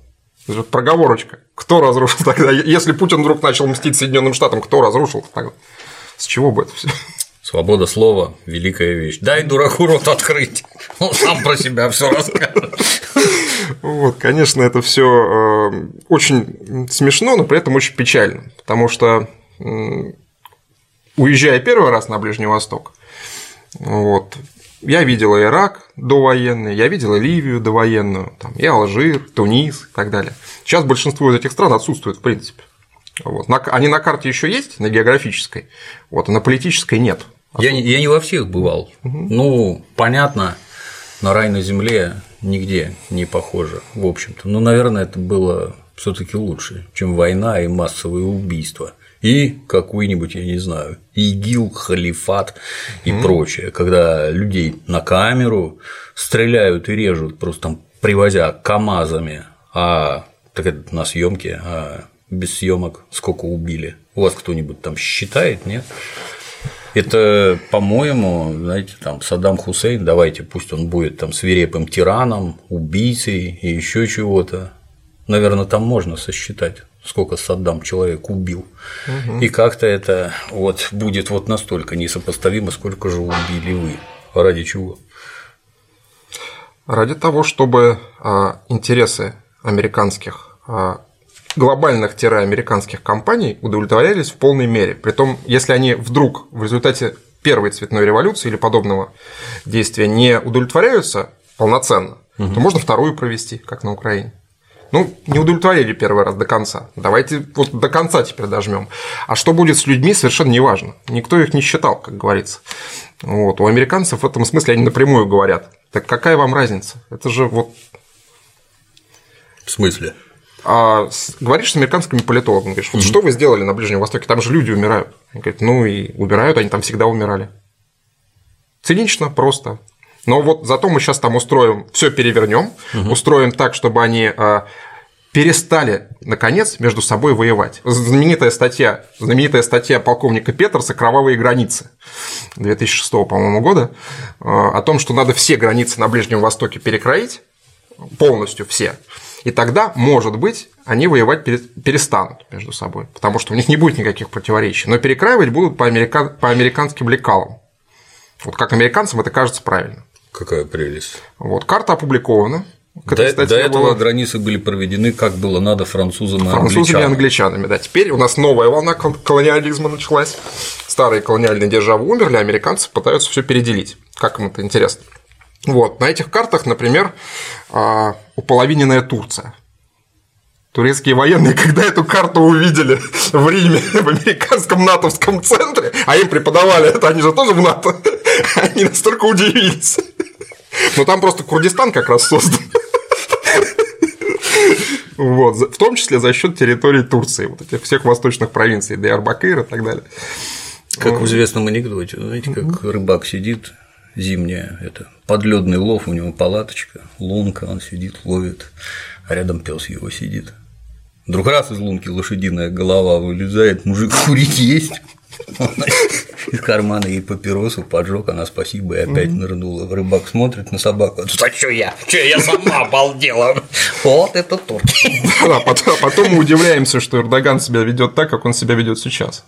Это же проговорочка. Кто разрушил тогда? Если Путин вдруг начал мстить Соединенным Штатам, кто разрушил тогда? С чего бы это все? Свобода слова – великая вещь. Дай дураку рот открыть, он сам про себя все расскажет. Вот, конечно, это все э, очень смешно, но при этом очень печально, потому что уезжая первый раз на Ближний Восток, вот, я видел Ирак довоенный, я видел Ливию довоенную, там, и Алжир, Тунис и так далее. Сейчас большинство из этих стран отсутствует в принципе. Вот. Они на карте еще есть, на географической, вот, а на политической нет. Я не, я не во всех бывал. Угу. Ну, понятно, на рай на земле нигде не похоже, в общем-то. Но, наверное, это было все таки лучше, чем война и массовые убийства. И какой-нибудь, я не знаю, ИГИЛ, халифат и mm прочее, когда людей на камеру стреляют и режут, просто там привозя КАМАЗами, а так это на съемке, а без съемок сколько убили. У вас кто-нибудь там считает, нет? Это, по-моему, знаете, там Саддам Хусейн, давайте, пусть он будет там свирепым тираном, убийцей и еще чего-то. Наверное, там можно сосчитать, сколько Саддам человек убил. Угу. И как-то это вот будет вот настолько несопоставимо, сколько же убили вы. Ради чего? Ради того, чтобы а, интересы американских а, глобальных-американских компаний удовлетворялись в полной мере. Притом, если они вдруг в результате первой цветной революции или подобного действия не удовлетворяются полноценно, угу. то можно вторую провести, как на Украине. Ну, не удовлетворили первый раз до конца. Давайте вот до конца теперь дожмем. А что будет с людьми, совершенно не важно. Никто их не считал, как говорится. Вот. У американцев в этом смысле они напрямую говорят. Так какая вам разница? Это же вот. В смысле? А говоришь с американскими политологами, говоришь, вот mm-hmm. что вы сделали на Ближнем Востоке, там же люди умирают. Они говорят, ну и умирают, они там всегда умирали. Цинично, просто. Но вот зато мы сейчас там устроим, все перевернем, угу. устроим так, чтобы они а, перестали, наконец, между собой воевать. Знаменитая статья, знаменитая статья полковника Петерса «Кровавые границы» 2006, по-моему, года а, о том, что надо все границы на Ближнем Востоке перекроить, полностью все, и тогда, может быть, они воевать перестанут между собой, потому что у них не будет никаких противоречий. Но перекраивать будут по, американ... по американским лекалам. Вот как американцам это кажется правильно. Какая прелесть. Вот, карта опубликована. До, до этого была... границы были проведены, как было надо французам и французами и англичанами. Да. Теперь у нас новая волна колониализма началась. Старые колониальные державы умерли, а американцы пытаются все переделить. Как им это интересно? Вот, на этих картах, например, а, уполовиненная Турция. Турецкие военные, когда эту карту увидели в Риме, в американском натовском центре, а им преподавали это, они же тоже в НАТО, они настолько удивились. Но там просто Курдистан как раз создан. Вот, в том числе за счет территории Турции, вот этих всех восточных провинций, Диарбакыр и так далее. Как в известном анекдоте, знаете, как рыбак сидит зимняя, это подледный лов, у него палаточка, лунка, он сидит, ловит, а рядом пес его сидит. Вдруг раз из лунки лошадиная голова вылезает, мужик курить есть. Из кармана ей папиросу поджег, она спасибо и опять нырнула. Рыбак смотрит на собаку, а тут а что я? Что я сама обалдела? Вот это турки. Потом, а потом мы удивляемся, что Эрдоган себя ведет так, как он себя ведет сейчас.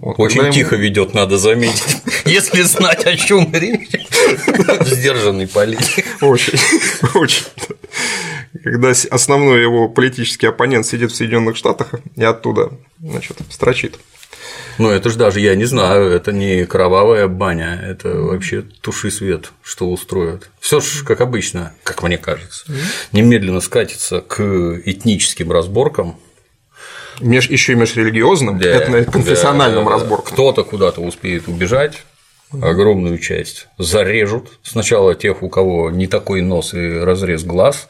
Вот, Очень ему... тихо ведет, надо заметить. Если знать, о чем речь. Сдержанный политик. Очень, очень. Когда основной его политический оппонент сидит в Соединенных Штатах и оттуда, значит, строчит. Ну, это же даже я не знаю, это не кровавая баня, это вообще туши свет, что устроят. Все же, как обычно, как мне кажется, немедленно скатится к этническим разборкам, меж, еще и межрелигиозным, да, это конфессиональным да, разборкам. Кто-то куда-то успеет убежать, огромную часть зарежут. Сначала тех, у кого не такой нос и разрез глаз,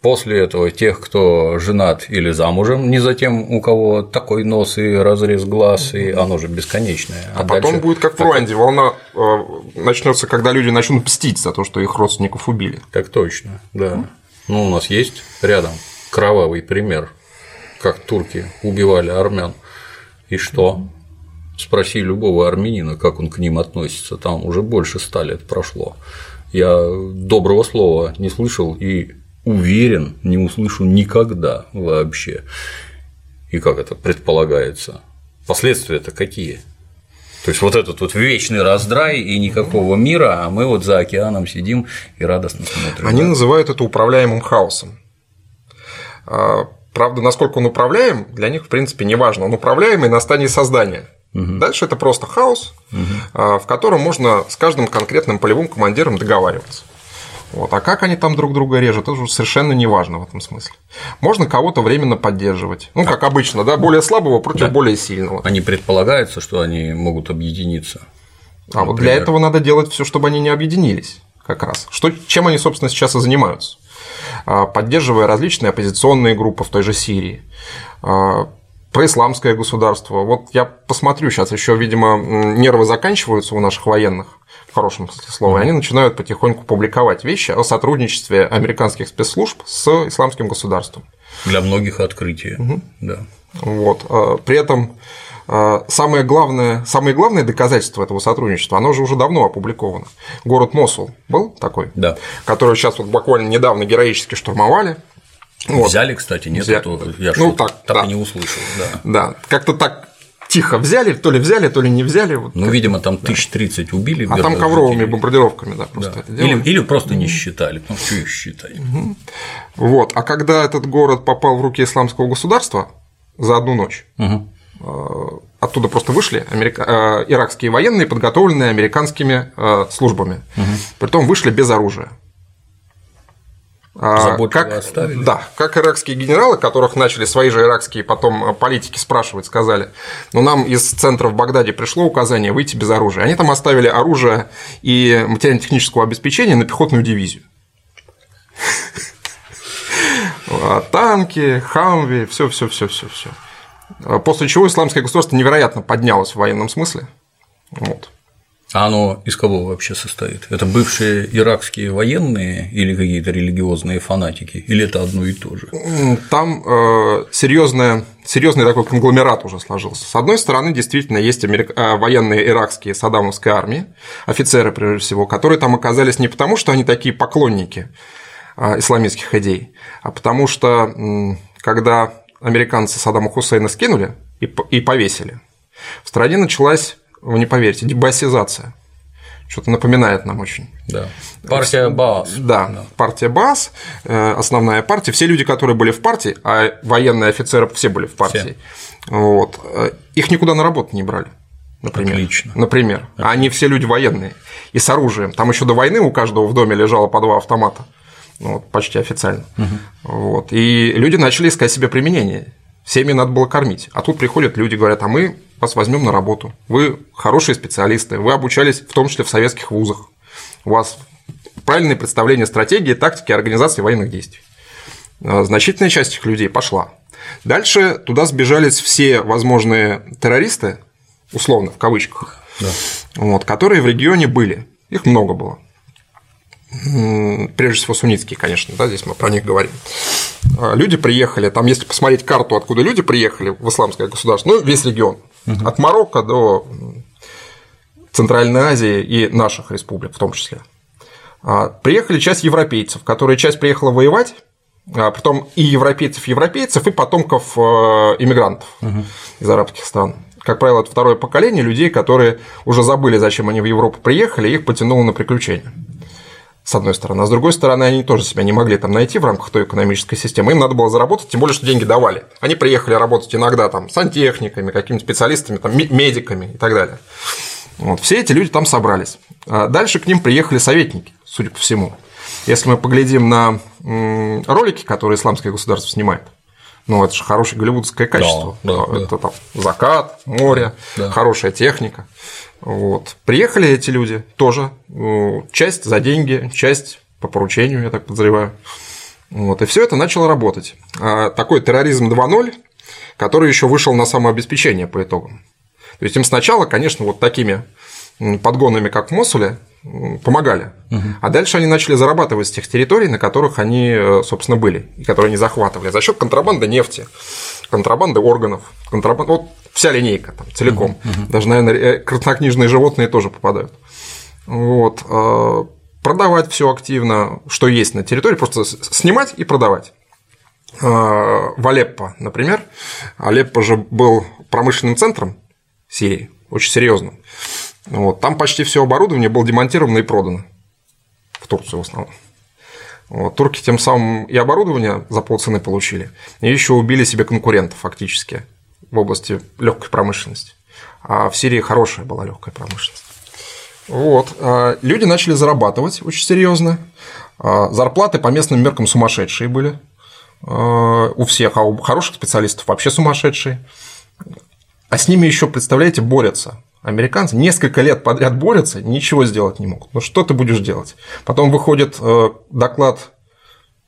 после этого тех, кто женат или замужем, не за тем, у кого такой нос и разрез глаз, и оно же бесконечное. А, а потом будет как в Руанде, волна э, начнется, когда люди начнут мстить за то, что их родственников убили. Так точно, да. Ну, у нас есть рядом кровавый пример как турки убивали армян. И что? Спроси любого армянина, как он к ним относится. Там уже больше ста лет прошло. Я доброго слова не слышал и уверен, не услышу никогда вообще. И как это предполагается? Последствия-то какие? То есть вот этот вот вечный раздрай и никакого мира, а мы вот за океаном сидим и радостно смотрим. Они называют это управляемым хаосом. Правда, насколько он управляем, для них, в принципе, не важно. Он управляемый на стадии создания. Угу. Дальше это просто хаос, угу. в котором можно с каждым конкретным полевым командиром договариваться. Вот. А как они там друг друга режут, это уже совершенно не важно в этом смысле. Можно кого-то временно поддерживать. Ну, как обычно, да, более слабого против да. более сильного. Они предполагаются, что они могут объединиться. А например. вот для этого надо делать все, чтобы они не объединились, как раз. Что, чем они, собственно, сейчас и занимаются. А, поддерживая различные оппозиционные группы в той же Сирии, а, происламское государство. Вот я посмотрю сейчас еще, видимо, нервы заканчиваются у наших военных в хорошем смысле слова, и они начинают потихоньку публиковать вещи о сотрудничестве американских спецслужб с исламским государством. Для многих открытие. Угу. Да. Вот. А, при этом самое главное, самые главные доказательства этого сотрудничества, оно же уже давно опубликовано. Город Мосул был такой, да. который сейчас вот буквально недавно героически штурмовали. Вот. Взяли, кстати, нет, Взя... я ну, так, так да. и не услышал. Да, да. как-то так тихо взяли, то ли взяли, то ли не взяли. Вот ну, как видимо, там да. 1030 убили. А там ковровыми бомбардировками, да, просто да. это делали. Или, или просто не считали, ну что их считать. Угу. Вот, а когда этот город попал в руки исламского государства за одну ночь, угу. Оттуда просто вышли америка... Э, иракские военные, подготовленные американскими э, службами, угу. притом вышли без оружия. А, как, оставили. Да, как иракские генералы, которых начали свои же иракские потом э, политики спрашивать, сказали, ну нам из центра в Багдаде пришло указание выйти без оружия. Они там оставили оружие и материально-технического обеспечения на пехотную дивизию. А танки, хамви, все, все, все, все, все. После чего исламское государство невероятно поднялось в военном смысле. Вот. А оно из кого вообще состоит? Это бывшие иракские военные или какие-то религиозные фанатики? Или это одно и то же? Там э, серьезный такой конгломерат уже сложился. С одной стороны, действительно, есть америк... Э, военные иракские Саддамовской армии, офицеры, прежде всего, которые там оказались не потому, что они такие поклонники э, исламистских идей, а потому что, когда американцы Саддама Хусейна скинули и повесили, в стране началась вы не поверите, дебасизация. Что-то напоминает нам очень. Да. Партия БАС. Да, да. партия БАС, э, основная партия. Все люди, которые были в партии, а военные офицеры все были в партии, все. вот, э, их никуда на работу не брали. Например. Отлично. Например. Отлично. Они все люди военные и с оружием. Там еще до войны у каждого в доме лежало по два автомата. Ну, вот, почти официально. Угу. Вот. И люди начали искать себе применение. Семьи надо было кормить. А тут приходят люди, говорят, а мы вас возьмем на работу. Вы хорошие специалисты, вы обучались в том числе в советских вузах. У вас правильное представление стратегии, тактики организации военных действий. А, значительная часть этих людей пошла. Дальше туда сбежались все возможные террористы, условно, в кавычках, да. вот, которые в регионе были. Их много было. Прежде всего суннитские, конечно, да, здесь мы про них говорим. А, люди приехали, там, если посмотреть карту, откуда люди приехали в исламское государство, ну, весь регион, угу. от Марокко до Центральной Азии и наших республик в том числе. А, приехали часть европейцев, которые часть приехала воевать, а потом и европейцев, европейцев, и потомков э, иммигрантов угу. из арабских стран. Как правило, это второе поколение людей, которые уже забыли, зачем они в Европу приехали, и их потянуло на приключения с одной стороны. А с другой стороны, они тоже себя не могли там найти в рамках той экономической системы. Им надо было заработать, тем более, что деньги давали. Они приехали работать иногда там сантехниками, какими-то специалистами, там, медиками и так далее. Вот. Все эти люди там собрались. А дальше к ним приехали советники, судя по всему. Если мы поглядим на ролики, которые исламское государство снимает, ну, это же хорошее голливудское качество. Да, да, это да. там закат, море, да. хорошая техника. Вот. Приехали эти люди тоже, часть за деньги, часть по поручению, я так подозреваю. Вот. И все это начало работать. А такой терроризм 2.0, который еще вышел на самообеспечение по итогам. То есть им сначала, конечно, вот такими подгонами, как в Мосуле, помогали. Угу. А дальше они начали зарабатывать с тех территорий, на которых они, э, собственно, были, и которые они захватывали, за счет контрабанды нефти, контрабанды органов, контрабанды, вот вся линейка там целиком. Угу. Угу. Даже, наверное, э, краснокнижные животные тоже попадают. Вот. Э, продавать все активно, что есть на территории, просто снимать и продавать. В Алеппо, например, Алеппо же был промышленным центром Сирии очень серьезным. Вот. Там почти все оборудование было демонтировано и продано. В Турцию в основном. Турки тем самым и оборудование за полцены получили, и еще убили себе конкурентов фактически в области легкой промышленности. А в Сирии хорошая была легкая промышленность. Вот. А люди начали зарабатывать очень серьезно. А зарплаты по местным меркам сумасшедшие были а, у всех, а у хороших специалистов вообще сумасшедшие. А с ними еще, представляете, борются. Американцы несколько лет подряд борются, ничего сделать не могут. Ну что ты будешь делать? Потом выходит э, доклад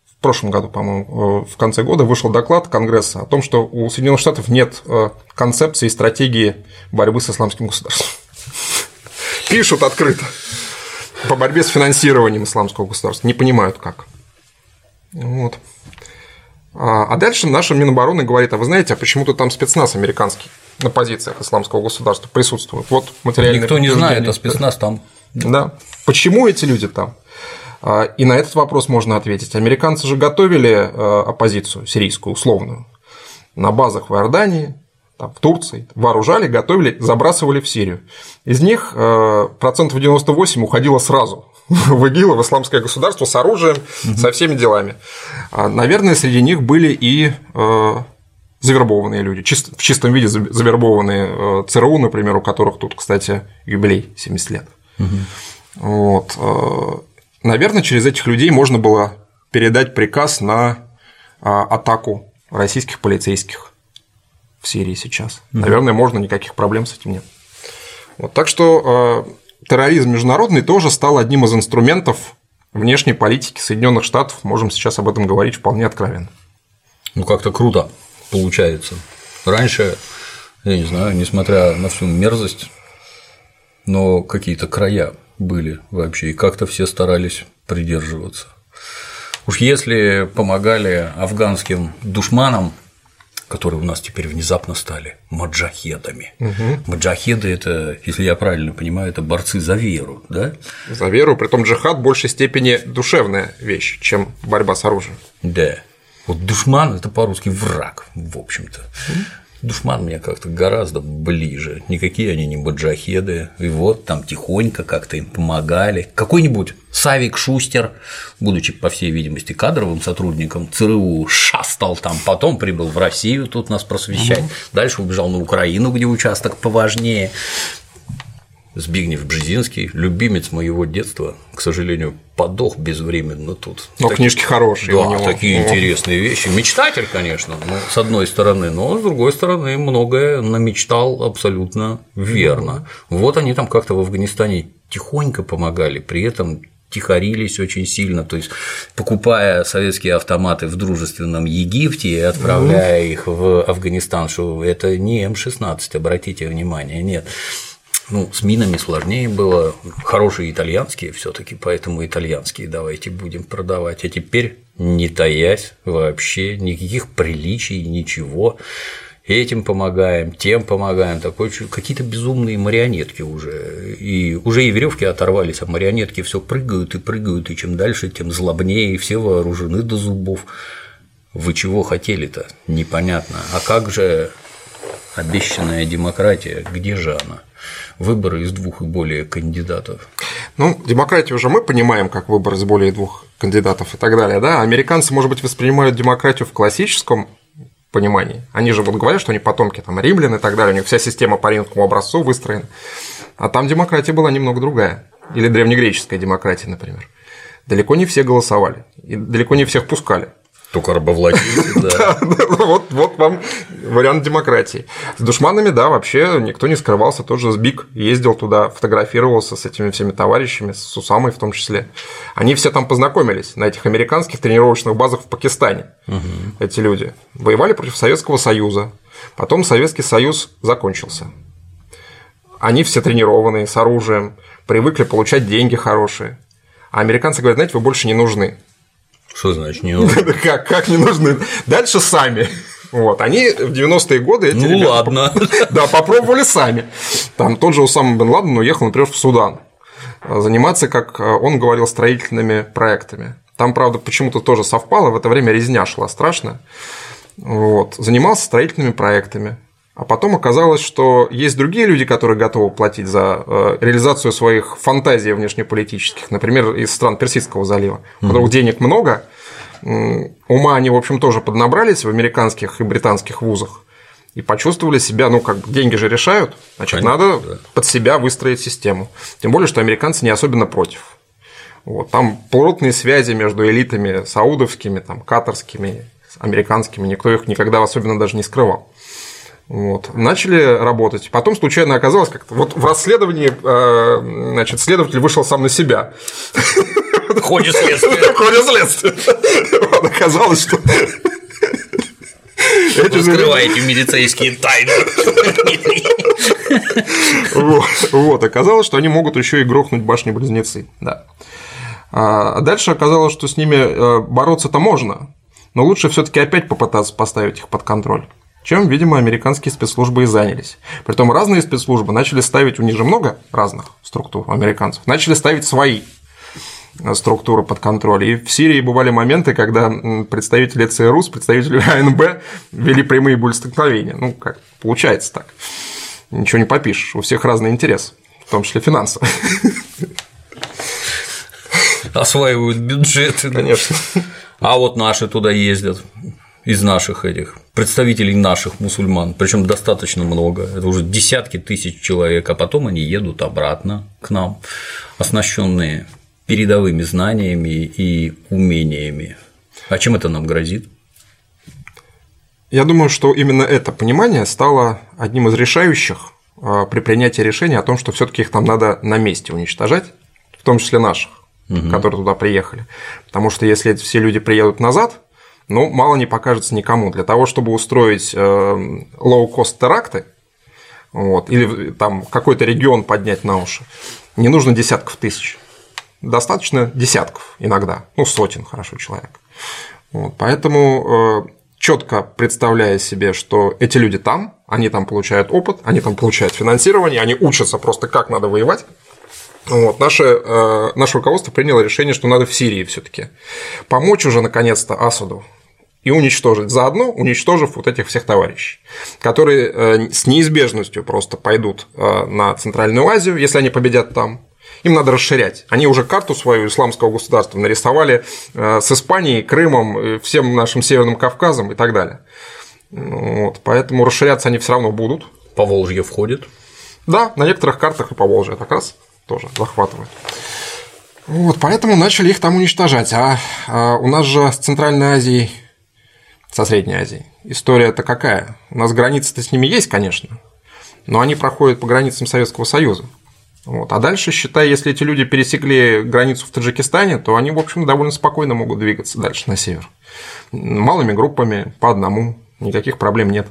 в прошлом году, по-моему, э, в конце года вышел доклад Конгресса о том, что у Соединенных Штатов нет э, концепции и стратегии борьбы с исламским государством. Пишут открыто по борьбе с финансированием исламского государства. Не понимают как. Вот. А, а дальше наша Минобороны говорит, а вы знаете, а почему-то там спецназ американский на позициях исламского государства присутствует. Вот материальные Никто не знает, а спецназ там. Да. Почему эти люди там? А, и на этот вопрос можно ответить. Американцы же готовили э, оппозицию сирийскую, условную, на базах в Иордании, там, в Турции, вооружали, готовили, забрасывали в Сирию. Из них процентов 98 уходило сразу в ИГИЛ, в исламское государство с оружием, угу. со всеми делами. А, наверное, среди них были и э, завербованные люди, в чистом виде завербованные э, ЦРУ, например, у которых тут, кстати, юбилей 70 лет. Угу. Вот. Наверное, через этих людей можно было передать приказ на атаку российских полицейских в Сирии сейчас. Угу. Наверное, можно, никаких проблем с этим нет. Вот, так что терроризм международный тоже стал одним из инструментов внешней политики Соединенных Штатов. Можем сейчас об этом говорить вполне откровенно. Ну, как-то круто получается. Раньше, я не знаю, несмотря на всю мерзость, но какие-то края были вообще, и как-то все старались придерживаться. Уж если помогали афганским душманам, которые у нас теперь внезапно стали маджахедами. Угу. Маджахеды – это, если я правильно понимаю, это борцы за веру, да? За веру, при том джихад в большей степени душевная вещь, чем борьба с оружием. Да. Вот душман – это по-русски враг, в общем-то. Душман мне как-то гораздо ближе. Никакие они не баджахеды. И вот там тихонько как-то им помогали. Какой-нибудь Савик Шустер, будучи, по всей видимости, кадровым сотрудником ЦРУ, шастал там, потом прибыл в Россию тут нас просвещать, угу. дальше убежал на Украину, где участок поважнее. Збигнев Бжезинский, любимец моего детства, к сожалению, подох безвременно тут. Но так... книжки хорошие. Да, такие О. интересные вещи. Мечтатель, конечно, ну, с одной стороны, но с другой стороны, многое намечтал абсолютно верно. Вот они там как-то в Афганистане тихонько помогали, при этом тихорились очень сильно, то есть покупая советские автоматы в дружественном Египте и отправляя их в Афганистан, что это не М16, обратите внимание, нет ну, с минами сложнее было, хорошие итальянские все таки поэтому итальянские давайте будем продавать. А теперь, не таясь вообще, никаких приличий, ничего, этим помогаем, тем помогаем, такой какие-то безумные марионетки уже. И уже и веревки оторвались, а марионетки все прыгают и прыгают, и чем дальше, тем злобнее, и все вооружены до зубов. Вы чего хотели-то? Непонятно. А как же обещанная демократия? Где же она? Выборы из двух и более кандидатов. Ну, демократию уже мы понимаем как выбор из более двух кандидатов и так далее, да? Американцы, может быть, воспринимают демократию в классическом понимании. Они же вот говорят, что они потомки там римлян и так далее, у них вся система по римскому образцу выстроена. А там демократия была немного другая. Или древнегреческая демократия, например. Далеко не все голосовали, и далеко не всех пускали. Только рабовладельцы, да. вот, вам вариант демократии. С душманами, да, вообще никто не скрывался, тоже Сбик ездил туда, фотографировался с этими всеми товарищами, с Усамой в том числе. Они все там познакомились на этих американских тренировочных базах в Пакистане, эти люди. Воевали против Советского Союза, потом Советский Союз закончился. Они все тренированные, с оружием, привыкли получать деньги хорошие. А американцы говорят, знаете, вы больше не нужны. Что значит не нужны? как, как не нужны? Дальше сами. Вот, они в 90-е годы эти Ну ладно. Да, попробовали сами. Там тот же Усама бен Ладен уехал, например, в Судан заниматься, как он говорил, строительными проектами. Там, правда, почему-то тоже совпало, в это время резня шла страшно. Вот. Занимался строительными проектами. А потом оказалось, что есть другие люди, которые готовы платить за э, реализацию своих фантазий внешнеполитических, например, из стран Персидского залива, у которых денег много, ума они, в общем, тоже поднабрались в американских и британских вузах и почувствовали себя, ну, как бы деньги же решают, значит, Конечно, надо да. под себя выстроить систему. Тем более, что американцы не особенно против. Вот, там плотные связи между элитами саудовскими, там, катарскими, американскими, никто их никогда особенно даже не скрывал. Вот. Начали работать. Потом случайно оказалось, как-то вот в расследовании, э, значит, следователь вышел сам на себя. В ходе следствия. В ходе следствия. Оказалось, что эти Вы скрываете медицинские тайны. Вот, вот, оказалось, что они могут еще и грохнуть башни-близнецы. Да. А дальше оказалось, что с ними э, бороться-то можно, но лучше все-таки опять попытаться поставить их под контроль чем, видимо, американские спецслужбы и занялись. Притом разные спецслужбы начали ставить, у них же много разных структур американцев, начали ставить свои э, структуры под контроль. И в Сирии бывали моменты, когда представители ЦРУ с представителями АНБ вели прямые боестолкновения. Ну, как получается так. Ничего не попишешь, у всех разный интерес, в том числе финансовый. Осваивают бюджеты. Конечно. А вот наши туда ездят из наших этих представителей наших мусульман, причем достаточно много, это уже десятки тысяч человек, а потом они едут обратно к нам, оснащенные передовыми знаниями и умениями. А чем это нам грозит? Я думаю, что именно это понимание стало одним из решающих а, при принятии решения о том, что все-таки их там надо на месте уничтожать, в том числе наших, угу. которые туда приехали. Потому что если все люди приедут назад, ну, мало не покажется никому. Для того, чтобы устроить лоу-кост э, теракты, вот, или там какой-то регион поднять на уши, не нужно десятков тысяч. Достаточно десятков иногда, ну, сотен, хорошо, человек. Вот, поэтому э, четко представляя себе, что эти люди там, они там получают опыт, они там получают финансирование, они учатся просто как надо воевать. Вот, наше, э, наше руководство приняло решение, что надо в Сирии все-таки помочь уже наконец-то Асаду и уничтожить, заодно уничтожив вот этих всех товарищей, которые э, с неизбежностью просто пойдут э, на Центральную Азию, если они победят там, им надо расширять. Они уже карту свою исламского государства нарисовали э, с Испанией, Крымом, всем нашим Северным Кавказом и так далее. Вот, поэтому расширяться они все равно будут. По Волжье входит. Да, на некоторых картах и по Волжье как раз тоже захватывают. Вот, поэтому начали их там уничтожать. А, а у нас же с Центральной Азией со Средней Азией. История-то какая? У нас границы-то с ними есть, конечно, но они проходят по границам Советского Союза. Вот. А дальше, считай, если эти люди пересекли границу в Таджикистане, то они, в общем, довольно спокойно могут двигаться дальше на север. Малыми группами, по одному, никаких проблем нет.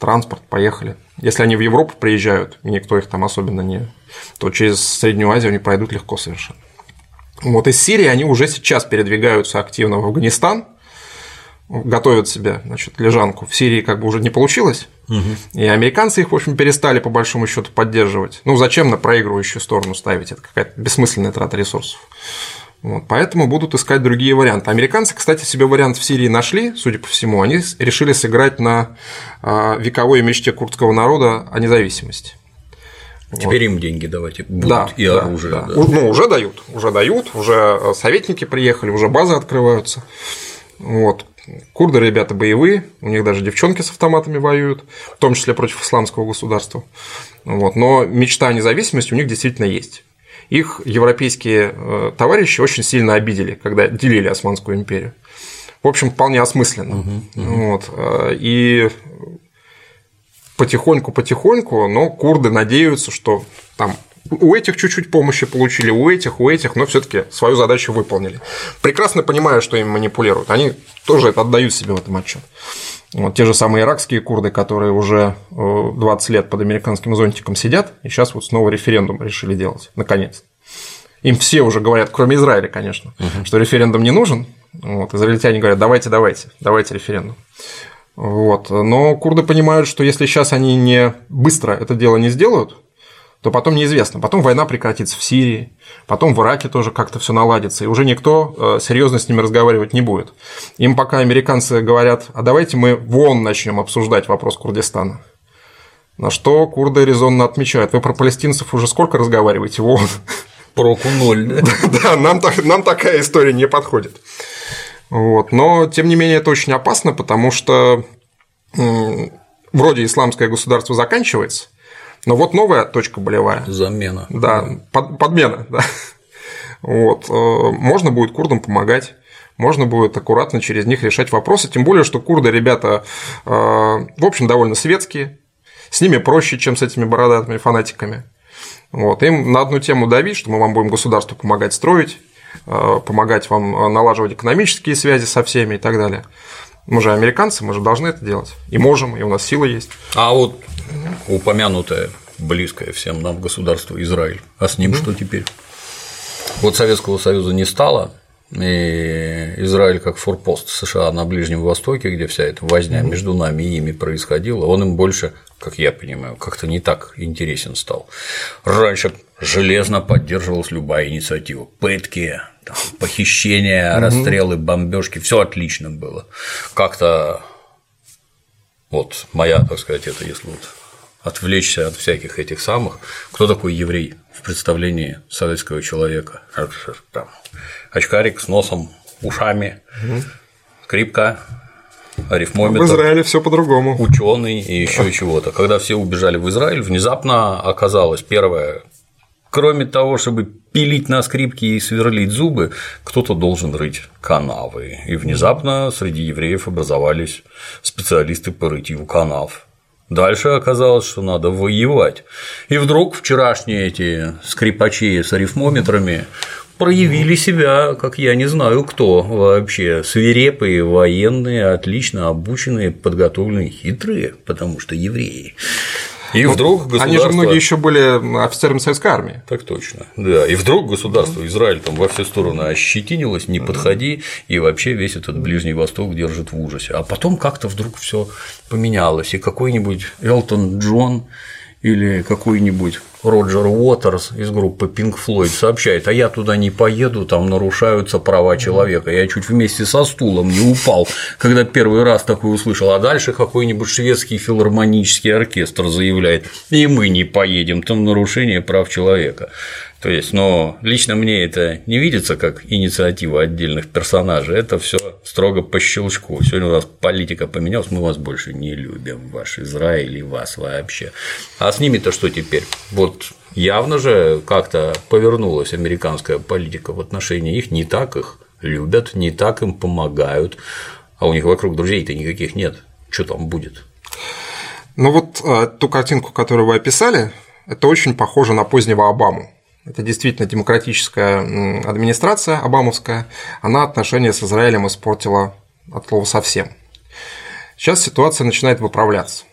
Транспорт, поехали. Если они в Европу приезжают, и никто их там особенно не... то через Среднюю Азию они пройдут легко совершенно. Вот из Сирии они уже сейчас передвигаются активно в Афганистан, готовят себе значит, лежанку. В Сирии как бы уже не получилось, угу. и американцы их, в общем, перестали по большому счету поддерживать. Ну, зачем на проигрывающую сторону ставить? Это какая-то бессмысленная трата ресурсов. Вот, поэтому будут искать другие варианты. Американцы, кстати, себе вариант в Сирии нашли, судя по всему, они решили сыграть на а, вековой мечте курдского народа о независимости. Теперь вот. им деньги давайте будут да, и да, оружие. Да. Да. Ну, уже дают, уже дают, уже советники приехали, уже базы открываются. Вот. Курды ребята боевые, у них даже девчонки с автоматами воюют, в том числе против исламского государства. Вот. Но мечта о независимости у них действительно есть. Их европейские э, товарищи очень сильно обидели, когда делили Османскую империю. В общем, вполне осмысленно. Угу, угу. Вот. Э, и потихоньку-потихоньку, но курды надеются, что там у этих чуть-чуть помощи получили, у этих, у этих, но все-таки свою задачу выполнили. Прекрасно понимаю, что им манипулируют. Они тоже это отдают себе в этом отчет. Вот те же самые иракские курды, которые уже 20 э, лет под американским зонтиком сидят, и сейчас вот снова референдум решили делать, наконец. Им все уже говорят, кроме Израиля, конечно, угу. что референдум не нужен. Вот, израильтяне говорят, давайте, давайте, давайте референдум. Вот. Но курды понимают, что если сейчас они не быстро это дело не сделают, то потом неизвестно. Потом война прекратится в Сирии, потом в Ираке тоже как-то все наладится, и уже никто э, серьезно с ними разговаривать не будет. Им пока американцы говорят, а давайте мы вон начнем обсуждать вопрос Курдистана. На что курды резонно отмечают. Вы про палестинцев уже сколько разговариваете? Вот. Проку ноль, да? Да, нам, нам такая история не подходит. Вот. Но, тем не менее, это очень опасно, потому что вроде исламское государство заканчивается, но вот новая точка болевая. Замена. Да, под, подмена. Да. Вот. Э, можно будет курдам помогать можно будет аккуратно через них решать вопросы, тем более, что курды ребята, э, в общем, довольно светские, с ними проще, чем с этими бородатыми фанатиками. Вот. Им на одну тему давить, что мы вам будем государству помогать строить, э, помогать вам налаживать экономические связи со всеми и так далее. Мы же американцы, мы же должны это делать. И можем, и у нас сила есть. А вот упомянутое близкое всем нам государство Израиль, а с ним mm-hmm. что теперь? Вот Советского Союза не стало, и Израиль как форпост США на Ближнем Востоке, где вся эта возня между нами и ими происходила, он им больше, как я понимаю, как-то не так интересен стал. Раньше железно поддерживалась любая инициатива. Пытки, там, похищения, расстрелы, бомбежки, все отлично было. Как-то вот моя, так сказать, это если вот отвлечься от всяких этих самых. Кто такой еврей в представлении советского человека? Там, очкарик с носом, ушами, угу. скрипка, арифмометр. В Израиле все по-другому. Ученый и еще чего-то. Когда все убежали в Израиль, внезапно оказалось первое, кроме того, чтобы пилить на скрипке и сверлить зубы, кто-то должен рыть канавы. И внезапно среди евреев образовались специалисты по рытью канав. Дальше оказалось, что надо воевать. И вдруг вчерашние эти скрипачи с арифмометрами проявили себя, как я не знаю кто вообще, свирепые, военные, отлично обученные, подготовленные, хитрые, потому что евреи. И ну, вдруг государство… Они же многие еще были офицерами советской армии. Так точно. Да. И вдруг государство Израиль там во все стороны ощетинилось, не подходи, и вообще весь этот Ближний Восток держит в ужасе. А потом как-то вдруг все поменялось, и какой-нибудь Элтон Джон или какой-нибудь Роджер Уотерс из группы Pink Floyd сообщает, а я туда не поеду, там нарушаются права человека. Я чуть вместе со стулом не упал, когда первый раз такое услышал. А дальше какой-нибудь шведский филармонический оркестр заявляет, и мы не поедем, там нарушение прав человека. То есть, но лично мне это не видится как инициатива отдельных персонажей, это все строго по щелчку. Сегодня у нас политика поменялась, мы вас больше не любим, ваш Израиль и вас вообще. А с ними-то что теперь? Вот явно же как-то повернулась американская политика в отношении их, не так их любят, не так им помогают, а у них вокруг друзей-то никаких нет. Что там будет? Ну вот а, ту картинку, которую вы описали, это очень похоже на позднего Обаму. Это действительно демократическая администрация обамовская, она отношения с Израилем испортила от слова совсем. Сейчас ситуация начинает выправляться.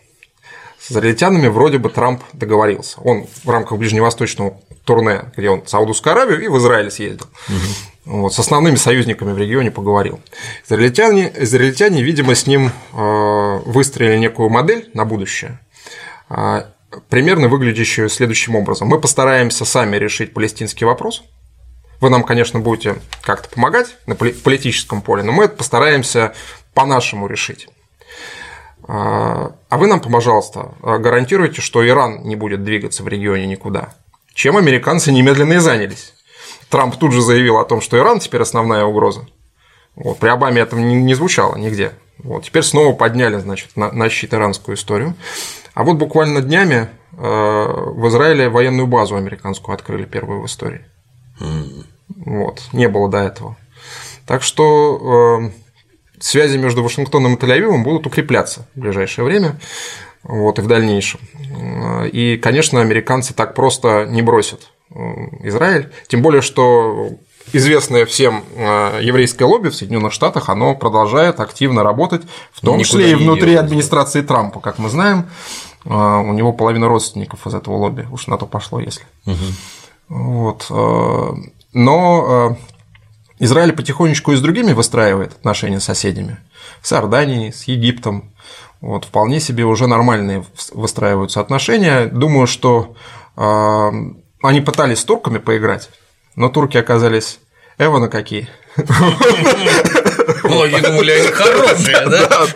С израильтянами вроде бы Трамп договорился. Он в рамках ближневосточного турне, где он в Саудовскую Аравию и в Израиль съездил. Угу. Вот, с основными союзниками в регионе поговорил. Израильтяне, израильтяне видимо, с ним э, выстроили некую модель на будущее а, примерно выглядящую следующим образом. Мы постараемся сами решить палестинский вопрос. Вы нам, конечно, будете как-то помогать на политическом поле, но мы постараемся по-нашему решить. А, а вы нам, пожалуйста, гарантируйте, что Иран не будет двигаться в регионе никуда. Чем американцы немедленно и занялись. Трамп тут же заявил о том, что Иран теперь основная угроза. Вот, при Обаме это не звучало нигде. Вот, теперь снова подняли значит, на, на щит иранскую историю. А вот буквально днями э, в Израиле военную базу американскую открыли первую в истории. Вот, не было до этого. Так что э, связи между Вашингтоном и Тель-Авивом будут укрепляться в ближайшее время вот, и в дальнейшем. И, конечно, американцы так просто не бросят э, Израиль, тем более, что известное всем э, еврейское лобби в Соединенных Штатах, оно продолжает активно работать, в том Никуда числе и внутри делать. администрации Трампа, как мы знаем. Э, у него половина родственников из этого лобби, уж на то пошло, если. Угу. Вот. Э, но Израиль потихонечку и с другими выстраивает отношения с соседями. С Иорданией, с Египтом. Вот, вполне себе уже нормальные выстраиваются отношения. Думаю, что они пытались с турками поиграть но турки оказались Эвана какие. Многие думали, они хорошие, да?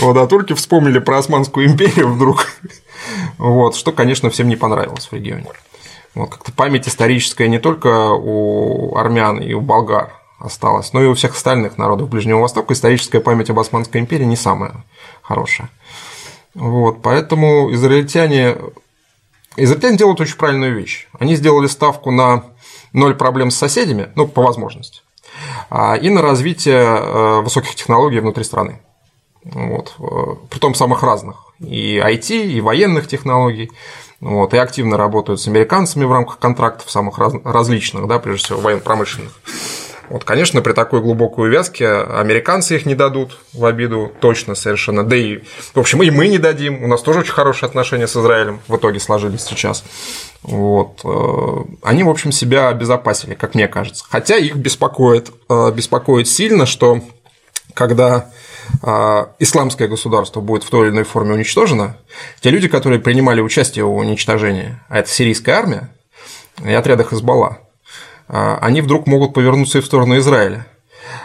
Вот, а турки вспомнили про Османскую империю вдруг. Вот, что, конечно, всем не понравилось в регионе. Вот, как-то память историческая не только у армян и у болгар осталась, но и у всех остальных народов Ближнего Востока историческая память об Османской империи не самая хорошая. Вот, поэтому израильтяне, израильтяне делают очень правильную вещь. Они сделали ставку на ноль проблем с соседями, ну, по возможности, а, и на развитие э, высоких технологий внутри страны. Вот, э, притом самых разных. И IT, и военных технологий. Вот, и активно работают с американцами в рамках контрактов самых раз, различных, да, прежде всего военно-промышленных. Вот, конечно, при такой глубокой увязке американцы их не дадут в обиду, точно совершенно. Да и, в общем, и мы не дадим. У нас тоже очень хорошие отношения с Израилем в итоге сложились сейчас. Вот. Э, они, в общем, себя обезопасили, как мне кажется. Хотя их беспокоит, э, беспокоит сильно, что когда э, исламское государство будет в той или иной форме уничтожено, те люди, которые принимали участие в уничтожении, а это сирийская армия и отряды Хизбалла, а, они вдруг могут повернуться и в сторону Израиля.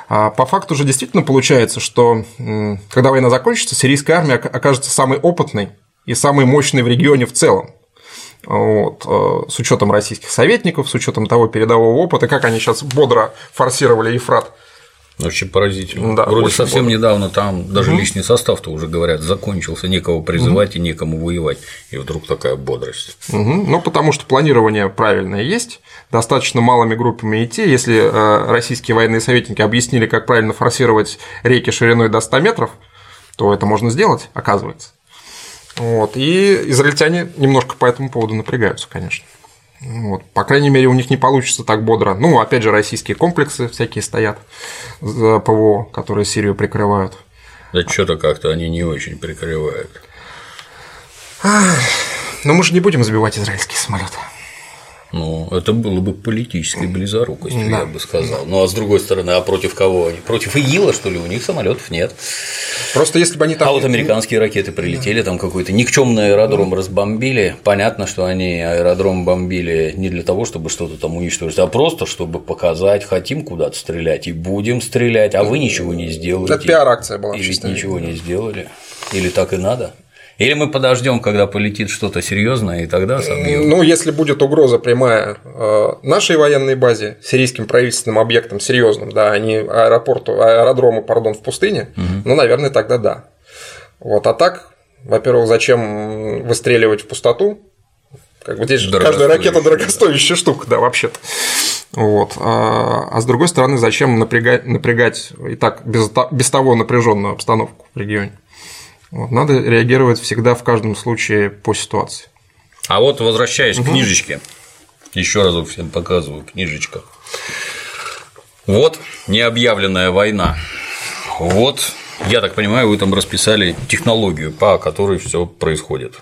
А по факту же действительно получается, что когда война закончится, сирийская армия окажется самой опытной и самой мощной в регионе в целом. Вот, э, с учетом российских советников, с учетом того передового опыта, как они сейчас бодро форсировали Ефрат очень поразительно. Да, Вроде совсем бодро. недавно там даже угу. лишний состав-то уже говорят, закончился, некого призывать угу. и некому воевать. И вдруг такая бодрость. Угу. Ну, потому что планирование правильное есть, достаточно малыми группами идти. Если э, российские военные советники объяснили, как правильно форсировать реки шириной до 100 метров, то это можно сделать, оказывается. Вот. И израильтяне немножко по этому поводу напрягаются, конечно. Вот. По крайней мере, у них не получится так бодро. Ну, опять же, российские комплексы всякие стоят за ПВО, которые Сирию прикрывают. Да что-то как-то они не очень прикрывают. Но мы же не будем забивать израильские самолеты. Ну, это было бы политической близорукостью, да. я бы сказал. Ну а с другой стороны, а против кого они? Против ИГИЛа, что ли? У них самолетов нет. Просто если бы они там. А вот американские ракеты прилетели, там какой-то никчемный аэродром разбомбили. Понятно, что они аэродром бомбили не для того, чтобы что-то там уничтожить, а просто чтобы показать, хотим куда-то стрелять и будем стрелять, а вы ничего не сделали. Это пиар-акция была. И ведь ничего не сделали. Или так и надо? Или мы подождем, когда полетит что-то серьезное, и тогда собьем? Ну, если будет угроза прямая э, нашей военной базе, сирийским правительственным объектом серьезным, да, а не аэропорту, аэродрому, пардон, в пустыне, угу. ну, наверное, тогда да. Вот, а так, во-первых, зачем выстреливать в пустоту? Как бы здесь каждая ракета дорогостоящая штука, да, вообще-то. Вот. А, а с другой стороны, зачем напрягать, напрягать и так без, без того напряженную обстановку в регионе? Вот, надо реагировать всегда в каждом случае по ситуации. А вот возвращаясь угу. к книжечке, еще разок всем показываю книжечка. Вот необъявленная война. Вот, я так понимаю, вы там расписали технологию, по которой все происходит.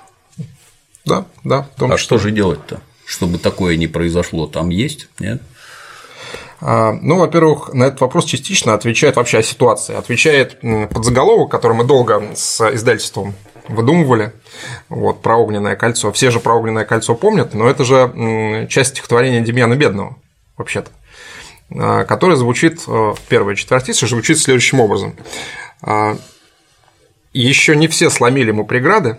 Да, да. а что же делать-то, чтобы такое не произошло? Там есть, нет? А, ну, во-первых, на этот вопрос частично отвечает вообще о ситуации. Отвечает подзаголовок, который мы долго с издательством выдумывали, вот, про огненное кольцо. Все же про огненное кольцо помнят, но это же часть стихотворения Демьяна Бедного, вообще-то, а, которое звучит, э, первая четвертица звучит следующим образом. А, Еще не все сломили ему преграды,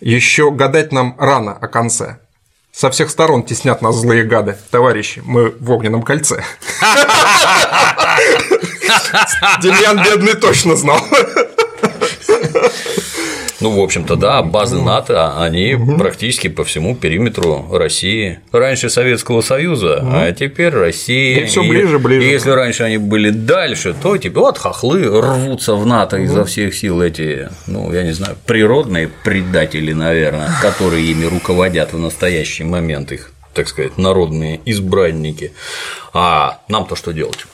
еще гадать нам рано о конце. Со всех сторон теснят нас злые гады. Товарищи, мы в огненном кольце. Демьян бедный точно знал. Ну, в общем-то, да, базы НАТО, они угу. практически по всему периметру России. Раньше Советского Союза, угу. а теперь Россия. И все ближе, ближе. И если раньше они были дальше, то теперь вот хохлы рвутся в НАТО угу. изо всех сил эти, ну, я не знаю, природные предатели, наверное, которые ими руководят в настоящий момент их так сказать, народные избранники. А нам-то что делать?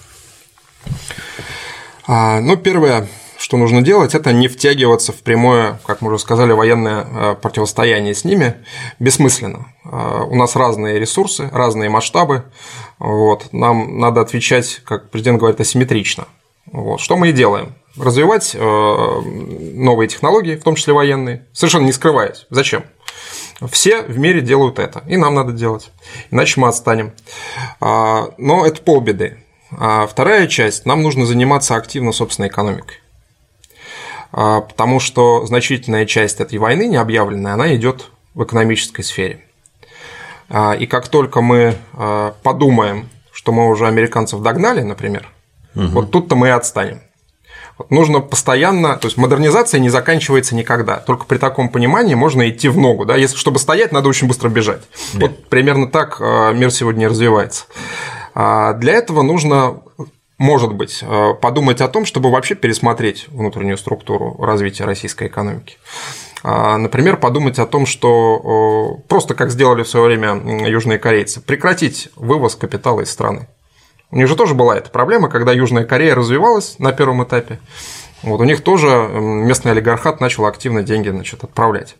А, ну, первое, что нужно делать, это не втягиваться в прямое, как мы уже сказали, военное э, противостояние с ними бессмысленно. Э, у нас разные ресурсы, разные масштабы. Вот. Нам надо отвечать, как президент говорит, асимметрично. Вот. Что мы и делаем? Развивать э, новые технологии, в том числе военные, совершенно не скрываясь. Зачем? Все в мире делают это, и нам надо делать, иначе мы отстанем. А, но это полбеды. А вторая часть, нам нужно заниматься активно собственной экономикой. А, потому что значительная часть этой войны, не объявленная, она идет в экономической сфере. А, и как только мы а, подумаем, что мы уже американцев догнали, например, угу. вот тут-то мы и отстанем. Вот нужно постоянно, то есть модернизация не заканчивается никогда. Только при таком понимании можно идти в ногу. Да? Если чтобы стоять, надо очень быстро бежать. Да. Вот примерно так мир сегодня развивается. Для этого нужно может быть, э, подумать о том, чтобы вообще пересмотреть внутреннюю структуру развития российской экономики. А, например, подумать о том, что просто как сделали в свое время южные корейцы, прекратить вывоз капитала из страны. У них же тоже была эта проблема, когда Южная Корея развивалась на первом этапе. Вот у них тоже местный олигархат начал активно деньги значит, отправлять.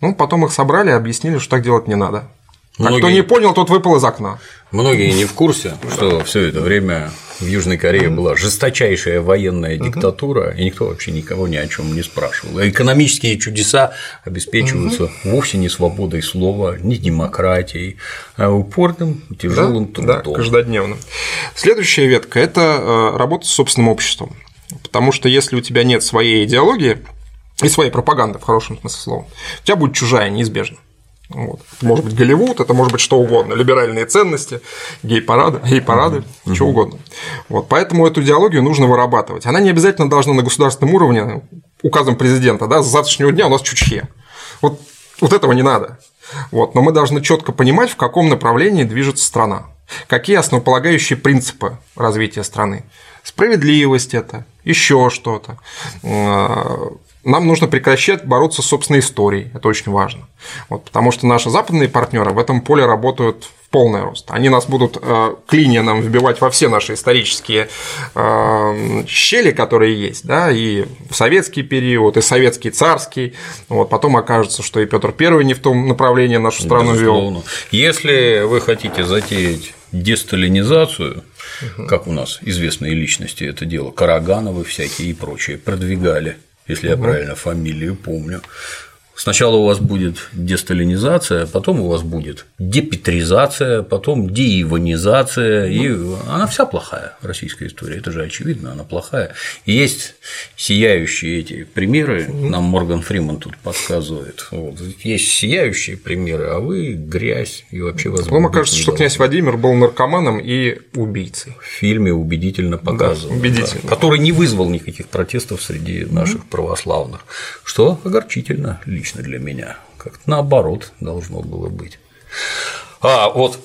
Ну, потом их собрали и объяснили, что так делать не надо. Многие... А кто не понял, тот выпал из окна. Многие не в курсе, что все это время в Южной Корее была жесточайшая военная диктатура, и никто вообще никого ни о чем не спрашивал. экономические чудеса обеспечиваются вовсе не свободой слова, не демократией, а упорным, тяжелым да, трудом. Да, каждодневным. Следующая ветка – это э, работа с собственным обществом. Потому что если у тебя нет своей идеологии и своей пропаганды, в хорошем смысле слова, у тебя будет чужая неизбежно. Вот. Может быть, Голливуд, это может быть что угодно, либеральные ценности, гей-парады, гей-парады, mm-hmm. что угодно. Вот. Поэтому эту идеологию нужно вырабатывать. Она не обязательно должна на государственном уровне, указом президента, да, с завтрашнего дня у нас чучхе. Вот, вот этого не надо. Вот. Но мы должны четко понимать, в каком направлении движется страна, какие основополагающие принципы развития страны. Справедливость это, еще что-то нам нужно прекращать бороться с собственной историей. Это очень важно. Вот, потому что наши западные партнеры в этом поле работают в полный рост. Они нас будут э, клинья нам вбивать во все наши исторические э, щели, которые есть, да, и в советский период, и советский царский. Вот, потом окажется, что и Петр Первый не в том направлении нашу страну вел. Если вы хотите затеять десталинизацию, как у нас известные личности это дело, Карагановы всякие и прочие, продвигали если я правильно фамилию помню. Сначала у вас будет десталинизация, потом у вас будет депетризация, потом деиванизация, и она вся плохая, российская история, это же очевидно, она плохая. И есть сияющие эти примеры, нам Морган Фриман тут подсказывает, вот. есть сияющие примеры, а вы грязь и вообще вас Вам кажется, что князь Владимир был наркоманом и убийцей. В фильме убедительно показывал, да, убедительно. Да, который не вызвал никаких протестов среди наших православных, что огорчительно лично лично для меня. Как-то наоборот должно было быть. А, вот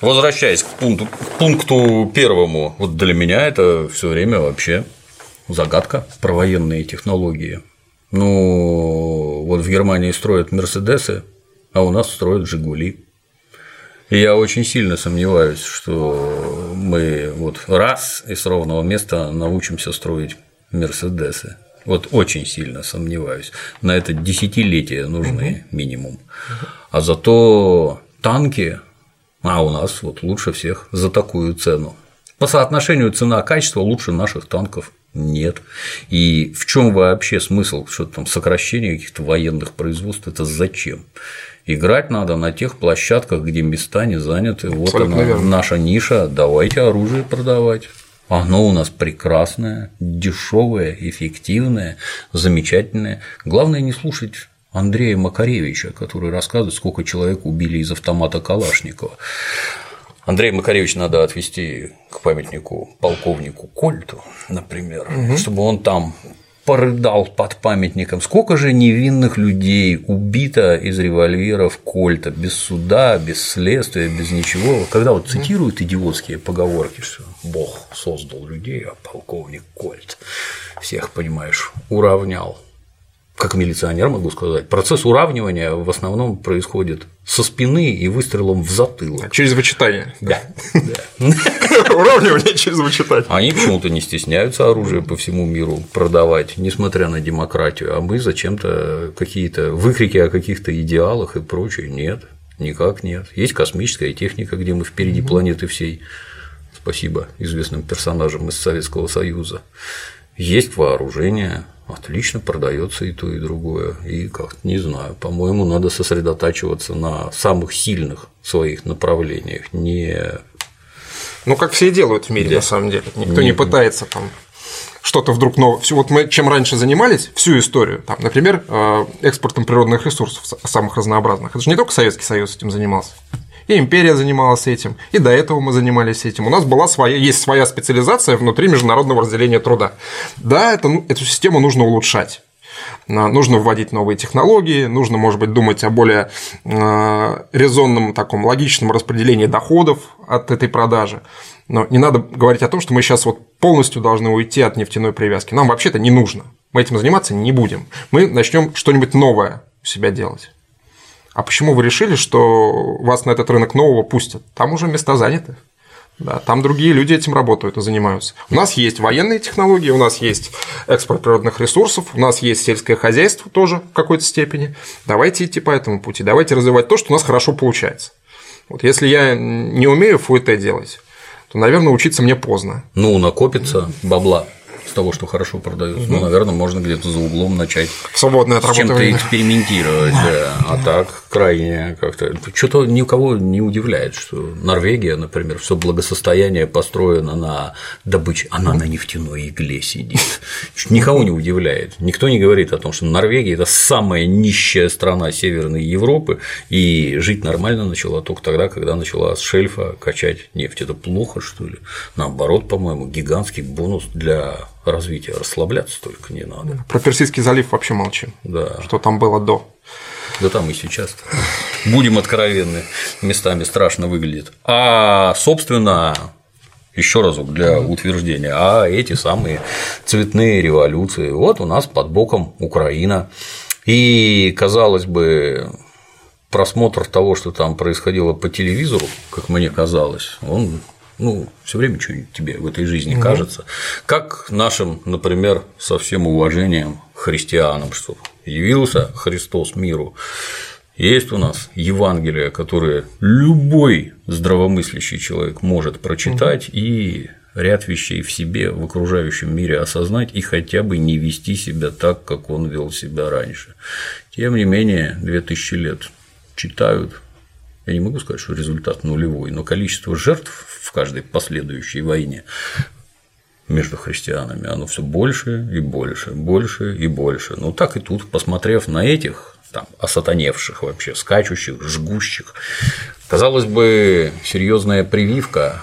возвращаясь к пункту, к пункту первому, вот для меня это все время вообще загадка про военные технологии. Ну, вот в Германии строят Мерседесы, а у нас строят Жигули. И я очень сильно сомневаюсь, что мы вот раз и с ровного места научимся строить Мерседесы. Вот очень сильно сомневаюсь. На это десятилетия нужны угу. минимум. А зато танки, а у нас вот лучше всех за такую цену. По соотношению цена-качество лучше наших танков нет. И в чем вообще смысл что-то там сокращения каких-то военных производств? Это зачем? Играть надо на тех площадках, где места не заняты. Абсолютно вот она, верно. наша ниша. Давайте оружие продавать. Оно у нас прекрасное, дешевое, эффективное, замечательное. Главное не слушать Андрея Макаревича, который рассказывает, сколько человек убили из автомата Калашникова. Андрея Макаревича надо отвести к памятнику полковнику Кольту, например, угу. чтобы он там порыдал под памятником. Сколько же невинных людей убито из револьверов Кольта, без суда, без следствия, без ничего. Когда вот цитируют идиотские поговорки, что Бог создал людей, а полковник Кольт всех, понимаешь, уравнял как милиционер могу сказать, процесс уравнивания в основном происходит со спины и выстрелом в затылок. Через вычитание. Да. Уравнивание через вычитание. Они почему-то не стесняются оружие по всему миру продавать, несмотря на демократию, а мы зачем-то какие-то выкрики о каких-то идеалах и прочее. Нет, никак нет. Есть космическая техника, где мы впереди планеты всей. Спасибо известным персонажам из Советского Союза. Есть вооружение, отлично продается и то, и другое. И как не знаю, по-моему, надо сосредотачиваться на самых сильных своих направлениях, не ну, как все делают в мире, да. на самом деле. Никто не, не пытается там что-то вдруг новое. Вот мы чем раньше занимались, всю историю, там, например, э, экспортом природных ресурсов самых разнообразных. Это же не только Советский Союз этим занимался. И империя занималась этим, и до этого мы занимались этим. У нас была своя, есть своя специализация внутри международного разделения труда. Да, это, ну, эту систему нужно улучшать. Нужно вводить новые технологии, нужно, может быть, думать о более э, резонном, таком логичном распределении доходов от этой продажи. Но не надо говорить о том, что мы сейчас вот полностью должны уйти от нефтяной привязки. Нам вообще-то не нужно. Мы этим заниматься не будем. Мы начнем что-нибудь новое у себя делать. А почему вы решили, что вас на этот рынок нового пустят? Там уже места заняты. Да, там другие люди этим работают и занимаются. У нас есть военные технологии, у нас есть экспорт природных ресурсов, у нас есть сельское хозяйство тоже в какой-то степени. Давайте идти по этому пути, давайте развивать то, что у нас хорошо получается. Вот если я не умею фуэте делать, то, наверное, учиться мне поздно. Ну, накопится бабла с того, что хорошо продается. Угу. Ну, наверное, можно где-то за углом начать свободное от с чем-то экспериментировать, да. А так крайне как-то что-то никого не удивляет, что Норвегия, например, все благосостояние построено на добыче, она на нефтяной игле сидит. Никого не удивляет. Никто не говорит о том, что Норвегия это самая нищая страна Северной Европы, и жить нормально начала только тогда, когда начала с шельфа качать нефть. Это плохо, что ли? Наоборот, по-моему, гигантский бонус для развития. Расслабляться только не надо. Про Персидский залив вообще молчим. Да. Что там было до. Да там и сейчас. Будем откровенны, местами страшно выглядит. А, собственно, еще разок для утверждения, а эти самые цветные революции. Вот у нас под боком Украина. И, казалось бы, просмотр того, что там происходило по телевизору, как мне казалось, он ну, все время что-нибудь тебе в этой жизни угу. кажется. Как нашим, например, со всем уважением христианам, что явился Христос миру. Есть у нас Евангелие, которое любой здравомыслящий человек может прочитать угу. и ряд вещей в себе, в окружающем мире осознать и хотя бы не вести себя так, как он вел себя раньше. Тем не менее, 2000 лет читают, я не могу сказать, что результат нулевой, но количество жертв в каждой последующей войне между христианами, оно все больше и больше, больше и больше. Ну так и тут, посмотрев на этих там, осатаневших вообще, скачущих, жгущих, казалось бы, серьезная прививка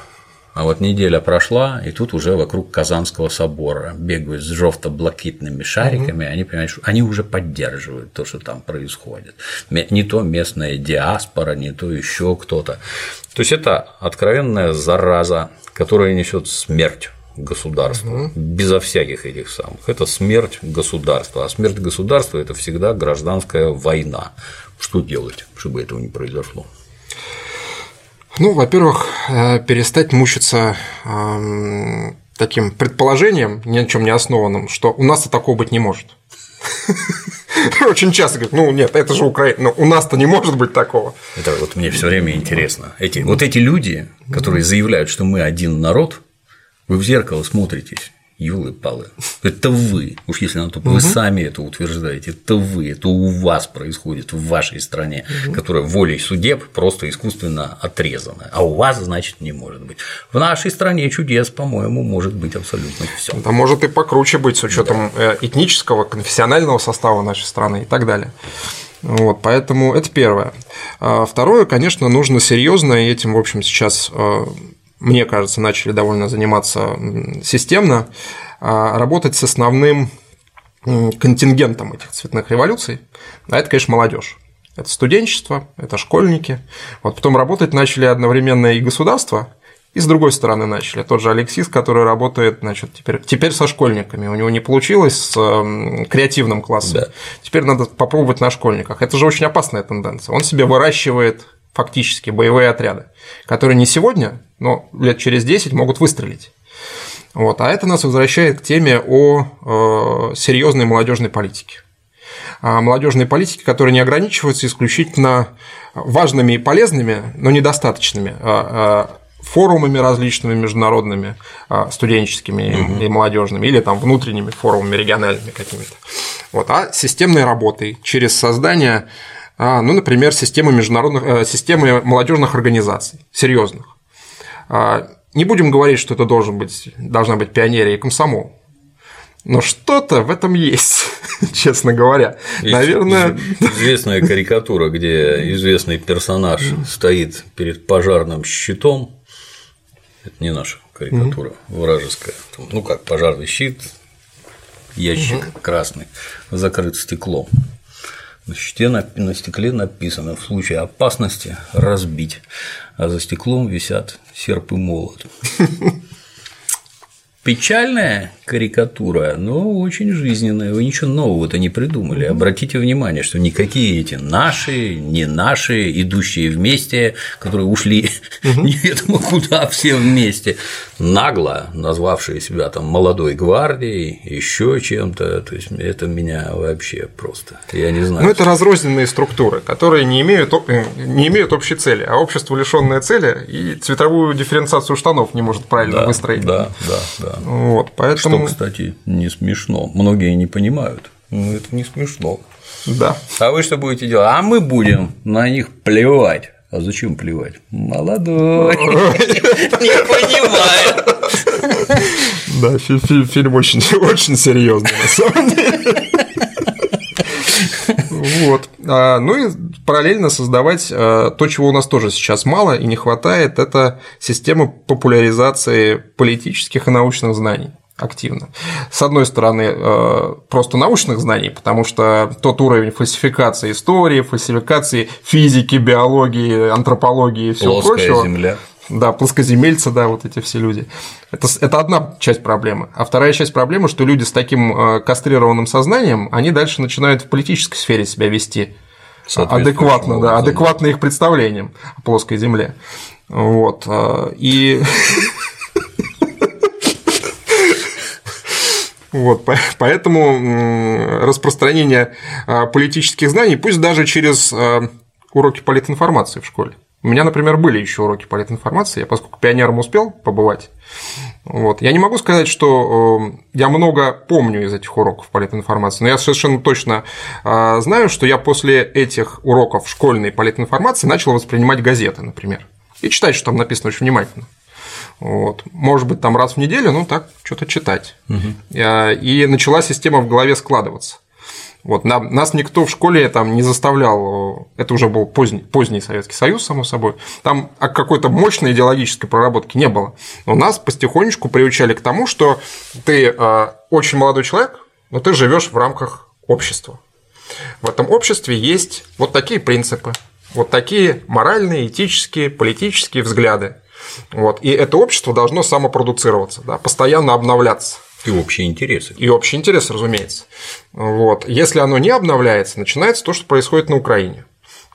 а вот неделя прошла, и тут уже вокруг Казанского собора бегают с жовто-блакитными шариками, угу. они понимают, что они уже поддерживают то, что там происходит. Не то местная диаспора, не то еще кто-то. То есть это откровенная зараза, которая несет смерть государства, угу. безо всяких этих самых. Это смерть государства. А смерть государства это всегда гражданская война. Что делать, чтобы этого не произошло? Ну, во-первых, э, перестать мучиться таким предположением, ни на чем не основанным, что у нас-то такого быть не может. Очень часто говорят, ну нет, это же Украина, но у нас-то не может быть такого. Это вот мне все время интересно. Эти, вот эти люди, которые заявляют, что мы один народ, вы в зеркало смотритесь Юлы Палы, это вы, уж если на то, вы сами это утверждаете, это вы, это у вас происходит в вашей стране, угу. которая волей судеб просто искусственно отрезана, а у вас, значит, не может быть. В нашей стране чудес, по-моему, может быть абсолютно все. Да может и покруче быть с учетом да. Э, этнического, конфессионального состава нашей страны и так далее. Вот, поэтому это первое. А второе, конечно, нужно серьезно, и этим, в общем, сейчас э, мне кажется, начали довольно заниматься системно, а, работать с основным контингентом этих цветных революций, а это, конечно, молодежь. Это студенчество, это школьники. Вот потом работать начали одновременно и государство, и с другой стороны начали. Тот же Алексис, который работает, значит, теперь, теперь со школьниками. У него не получилось с креативным классом. Да. Теперь надо попробовать на школьниках. Это же очень опасная тенденция. Он себе выращивает фактически боевые отряды, которые не сегодня, но лет через 10 могут выстрелить. Вот. А это нас возвращает к теме о э, серьезной молодежной политике. О молодежной политике, которая не ограничивается исключительно важными и полезными, но недостаточными а, а, форумами различными международными, а, студенческими угу. и молодежными, или там внутренними форумами региональными какими-то. Вот, а системной работой через создание а, ну, например, системы международных, э, системы молодежных организаций, серьезных. А, не будем говорить, что это должен быть, должна быть пионерия и комсомол. Но что-то в этом есть, честно говоря. Есть Наверное. Известная карикатура, где известный персонаж стоит перед пожарным щитом. Это не наша карикатура, вражеская. Ну как, пожарный щит, ящик красный, закрыт стеклом. На щите на стекле написано в случае опасности разбить, а за стеклом висят серп и молот. Печальная карикатура, но очень жизненная. Вы ничего нового-то не придумали. Обратите внимание, что никакие эти наши, не наши, идущие вместе, которые ушли неведомо куда все вместе, нагло назвавшие себя там молодой гвардией, еще чем-то. То есть это меня вообще просто. Я не знаю. Ну, это разрозненные структуры, которые не имеют, э, не имеют общей цели, а общество, лишенное цели, и цветовую дифференциацию штанов не может правильно да, выстроить. Да, да, да. Вот, поэтому... Что, кстати, не смешно. Многие не понимают. Ну, это не смешно. Да. А вы что будете делать? А мы будем на них плевать. А зачем плевать? Молодой. Не понимаю. Да, фильм очень, очень серьезный, на самом деле. Вот. А, ну и параллельно создавать а, то, чего у нас тоже сейчас мало и не хватает, это система популяризации политических и научных знаний активно. С одной стороны, а, просто научных знаний, потому что тот уровень фальсификации истории, фальсификации физики, биологии, антропологии и всего Плоская прочего. земля. Да, плоскоземельцы, да, вот эти все люди. Это, это одна часть проблемы. А вторая часть проблемы, что люди с таким э, кастрированным сознанием, они дальше начинают в политической сфере себя вести адекватно, да, адекватно их представлениям о плоской земле. Вот. э, И Вот, поэтому распространение э, политических знаний, пусть даже через уроки политинформации в школе. У меня, например, были еще уроки политинформации, я поскольку пионером успел побывать. Вот. Я не могу сказать, что э, я много помню из этих уроков политинформации, но я совершенно точно э, знаю, что я после этих уроков школьной политинформации начал воспринимать газеты, например, и читать, что там написано очень внимательно. Вот. Может быть, там раз в неделю, ну так, что-то читать. Угу. И начала система в голове складываться. Вот, нас никто в школе там не заставлял, это уже был поздний, поздний Советский Союз, само собой, там какой-то мощной идеологической проработки не было. Но нас потихонечку приучали к тому, что ты э, очень молодой человек, но ты живешь в рамках общества. В этом обществе есть вот такие принципы, вот такие моральные, этические, политические взгляды. Вот. И это общество должно самопродуцироваться, да, постоянно обновляться. И общие интересы. И общий интерес, разумеется. Вот. Если оно не обновляется, начинается то, что происходит на Украине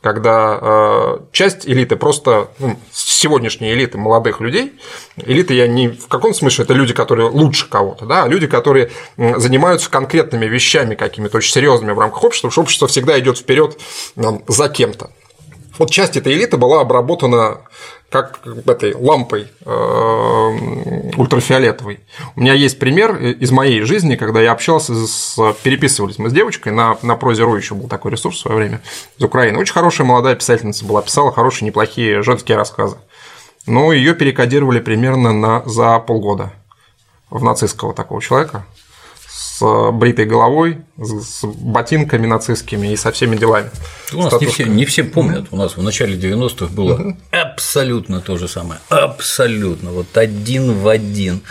когда э, часть элиты просто ну, сегодняшней элиты молодых людей, элиты я не в каком смысле это люди, которые лучше кого-то, да, а люди, которые занимаются конкретными вещами какими-то очень серьезными в рамках общества, потому что общество всегда идет вперед за кем-то. Вот часть этой элиты была обработана как этой лампой э, ультрафиолетовой. У меня есть пример из моей жизни, когда я общался с переписывались мы с девочкой на, на прозе.ру еще был такой ресурс в свое время из Украины. Очень хорошая молодая писательница была, писала хорошие, неплохие женские рассказы. Но ее перекодировали примерно на, за полгода в нацистского такого человека с бритой головой, с ботинками нацистскими и со всеми делами. У нас не все, не все помнят. У нас в начале 90-х было абсолютно то же самое. Абсолютно. Вот один в один.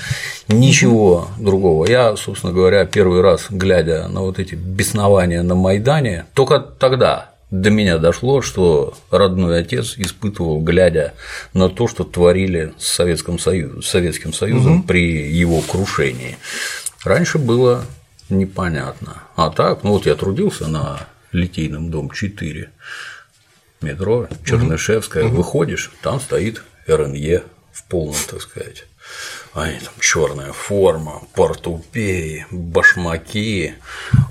Ничего другого. Я, собственно говоря, первый раз, глядя на вот эти беснования на Майдане, только тогда до меня дошло, что родной отец испытывал, глядя на то, что творили с Советским Союзом, Советским Союзом угу. при его крушении. Раньше было непонятно. А так, ну вот я трудился на Литейном дом 4, метро, Чернышевская, угу. выходишь, там стоит РНЕ в полном, так сказать. Они там черная форма, портупеи, башмаки.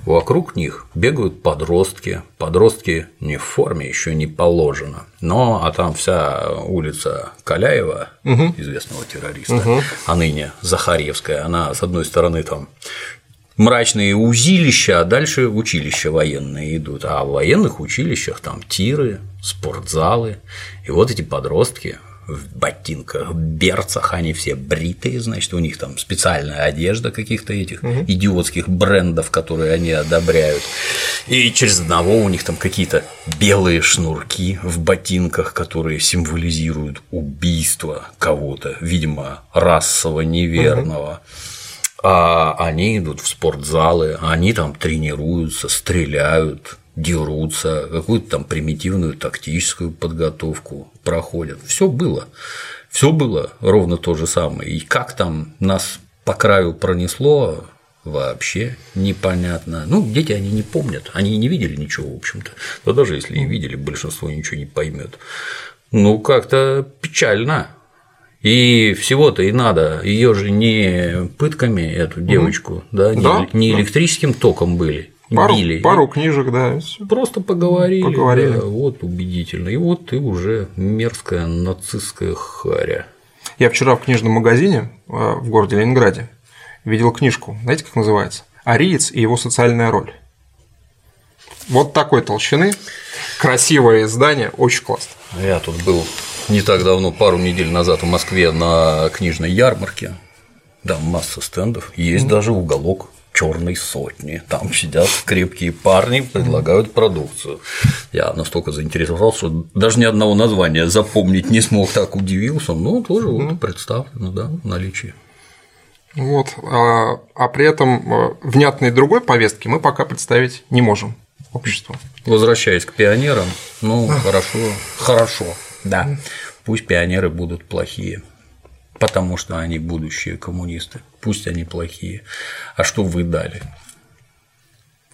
Вокруг них бегают подростки. Подростки не в форме, еще не положено. Но а там вся улица Каляева, угу. известного террориста, угу. а ныне Захаревская, она с одной стороны там мрачные узилища, а дальше училища военные идут. А в военных училищах там тиры, спортзалы. И вот эти подростки в ботинках, берцах, они все бритые, значит, у них там специальная одежда каких-то этих угу. идиотских брендов, которые они одобряют. И через одного у них там какие-то белые шнурки в ботинках, которые символизируют убийство кого-то, видимо, расово неверного. Угу а они идут в спортзалы, они там тренируются, стреляют, дерутся, какую-то там примитивную тактическую подготовку проходят. Все было. Все было ровно то же самое. И как там нас по краю пронесло, вообще непонятно. Ну, дети они не помнят, они не видели ничего, в общем-то. Да даже если и видели, большинство ничего не поймет. Ну, как-то печально. И всего-то и надо. Ее же не пытками, эту девочку, угу. да, не, да, не электрическим током были. Пару, били. пару книжек, да. Просто поговорили. Поговорили. Да, вот убедительно. И вот ты уже мерзкая нацистская харя. Я вчера в книжном магазине э, в городе Ленинграде видел книжку. Знаете, как называется? Ариец и его социальная роль. Вот такой толщины. Красивое издание, очень классно. Я тут был не так давно, пару недель назад в Москве на книжной ярмарке. Да, масса стендов. Есть mm-hmm. даже уголок черной сотни. Там сидят крепкие парни, предлагают продукцию. Я настолько заинтересовался, что даже ни одного названия запомнить не смог, так удивился, но тоже вот представлено, да, в наличии. Вот, а, а при этом а, внятной другой повестки мы пока представить не можем обществу. Возвращаясь к пионерам, ну хорошо, хорошо, да, пусть пионеры будут плохие потому что они будущие коммунисты. Пусть они плохие. А что вы дали?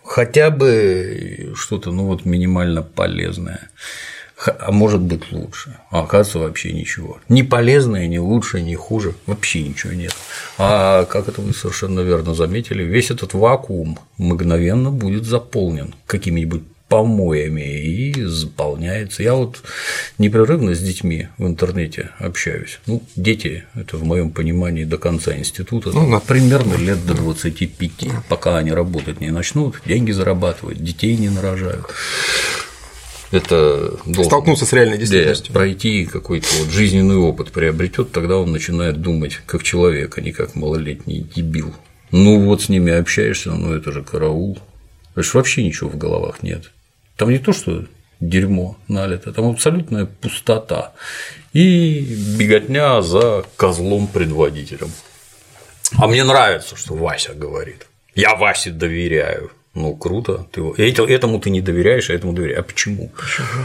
Хотя бы что-то, ну вот минимально полезное. А может быть лучше. А оказывается, вообще ничего. Ни полезное, ни лучше, ни хуже. Вообще ничего нет. А как это вы совершенно верно заметили, весь этот вакуум мгновенно будет заполнен какими-нибудь помоями и заполняется. Я вот непрерывно с детьми в интернете общаюсь. Ну, дети – это в моем понимании до конца института, ну, да. примерно лет до 25, пока они работать не начнут, деньги зарабатывать, детей не нарожают. Это должен, столкнуться с реальной действительностью. Пройти какой-то вот жизненный опыт приобретет, тогда он начинает думать как человек, а не как малолетний дебил. Ну вот с ними общаешься, ну это же караул. То есть вообще ничего в головах нет. Там не то, что дерьмо налито, там абсолютная пустота и беготня за козлом-предводителем. А мне нравится, что Вася говорит. Я Васе доверяю. Ну, круто. Ты этому ты не доверяешь, а этому доверяешь. А почему?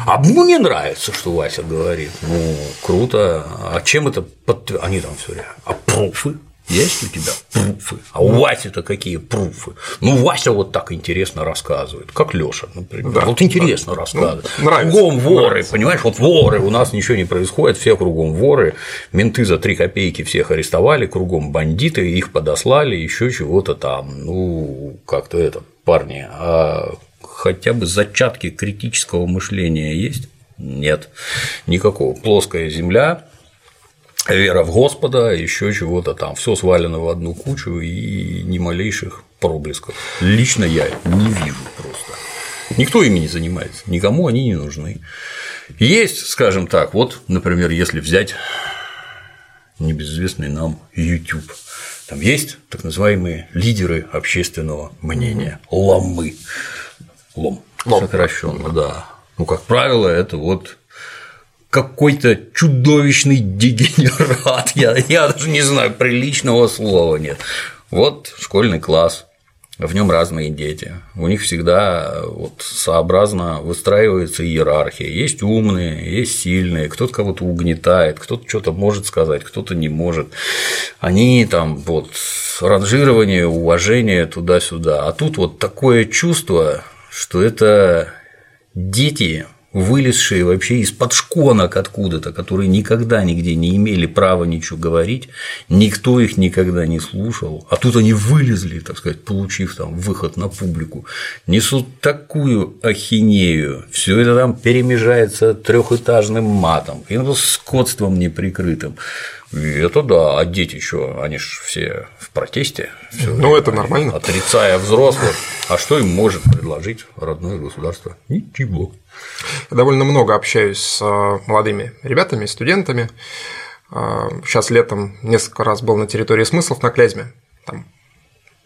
А мне нравится, что Вася говорит. Ну, круто. А чем это подтверждается? Они там все время. А пруфы? Есть у тебя пруфы? А у Васи-то какие пруфы? Ну, Вася вот так интересно рассказывает, как Лёша, например. Да, вот интересно да. рассказывает. Ну, нравится, кругом воры, нравится. понимаешь, вот воры, у нас ничего не происходит, все кругом воры, менты за три копейки всех арестовали, кругом бандиты, их подослали, еще чего-то там. Ну, как-то это, парни, а хотя бы зачатки критического мышления есть? Нет, никакого. Плоская земля, вера в Господа, еще чего-то там, все свалено в одну кучу и ни малейших проблесков. Лично я не вижу просто. Никто ими не занимается, никому они не нужны. Есть, скажем так, вот, например, если взять небезызвестный нам YouTube, там есть так называемые лидеры общественного мнения, ломы, лом, лом. сокращенно, да. Ну, как правило, это вот какой-то чудовищный дегенерат. Я, я даже не знаю, приличного слова нет. Вот школьный класс, в нем разные дети. У них всегда вот сообразно выстраивается иерархия. Есть умные, есть сильные, кто-то кого-то угнетает, кто-то что-то может сказать, кто-то не может. Они там вот ранжирование, уважение туда-сюда. А тут вот такое чувство, что это дети вылезшие вообще из-под шконок откуда-то, которые никогда нигде не имели права ничего говорить, никто их никогда не слушал, а тут они вылезли, так сказать, получив там выход на публику, несут такую ахинею, все это там перемежается трехэтажным матом, и скотством неприкрытым. И это да, а дети еще, они же все в протесте. ну, это нормально. Отрицая взрослых, А что им может предложить родное государство? Ничего. Я довольно много общаюсь с э, молодыми ребятами, студентами. Сейчас э, летом несколько раз был на территории смыслов на Клязьме. Там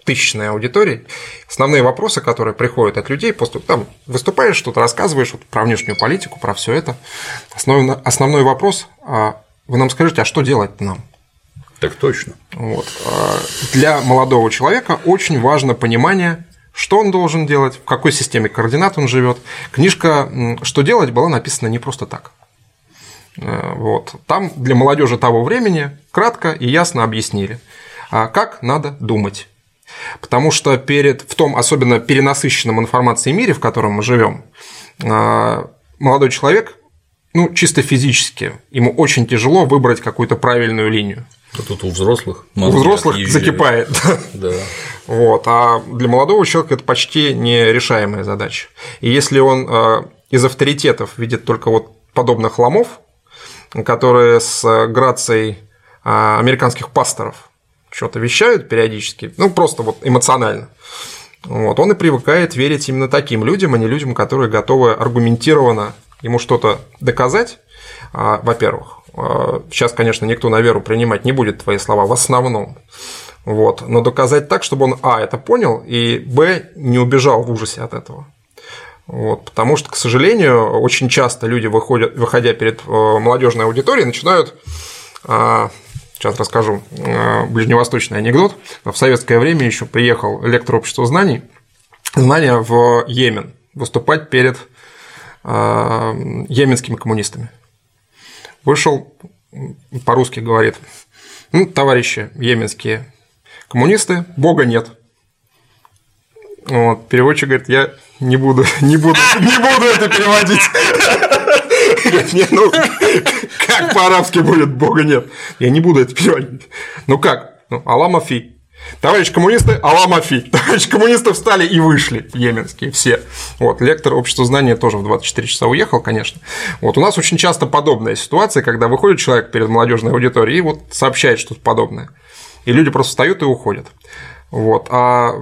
тысячной аудитории, основные вопросы, которые приходят от людей, после там выступаешь, что-то рассказываешь вот, про внешнюю политику, про все это. Основной, основной вопрос, а вы нам скажите, а что делать нам? Так точно. Вот. А для молодого человека очень важно понимание, что он должен делать, в какой системе координат он живет. Книжка «Что делать» была написана не просто так. Э, вот. Там для молодежи того времени кратко и ясно объяснили, а как надо думать. Потому что перед, в том особенно перенасыщенном информацией мире, в котором мы живем, э, молодой человек, ну, чисто физически, ему очень тяжело выбрать какую-то правильную линию. То тут у взрослых у взрослых закипает. Да. Вот. А для молодого человека это почти нерешаемая задача. И если он э, из авторитетов видит только вот подобных ломов, которые с грацией э, американских пасторов что-то вещают периодически, ну просто вот эмоционально, вот, он и привыкает верить именно таким людям, а не людям, которые готовы аргументированно ему что-то доказать, а, во-первых. Сейчас, конечно, никто на веру принимать не будет твои слова в основном. Вот. Но доказать так, чтобы он, а, это понял, и, б, не убежал в ужасе от этого. Вот, потому что, к сожалению, очень часто люди, выходят, выходя перед э, молодежной аудиторией, начинают а, сейчас расскажу э, ближневосточный анекдот. В советское время еще приехал лектор общества знаний, знания в Йемен выступать перед э, йеменскими коммунистами. Вышел, по-русски говорит, ну, товарищи йеменские коммунисты, Бога нет. Вот, переводчик говорит, я не буду, не буду, не буду это переводить. Ну, как по-арабски будет, Бога нет. Я не буду это переводить. Ну как? Ну, Аллах Фи. Товарищ коммунисты, Аллах Мафи. Товарищ коммунисты встали и вышли, йеменские все. Вот, лектор общества знания тоже в 24 часа уехал, конечно. Вот, у нас очень часто подобная ситуация, когда выходит человек перед молодежной аудиторией и вот сообщает что-то подобное. И люди просто встают и уходят. Вот, а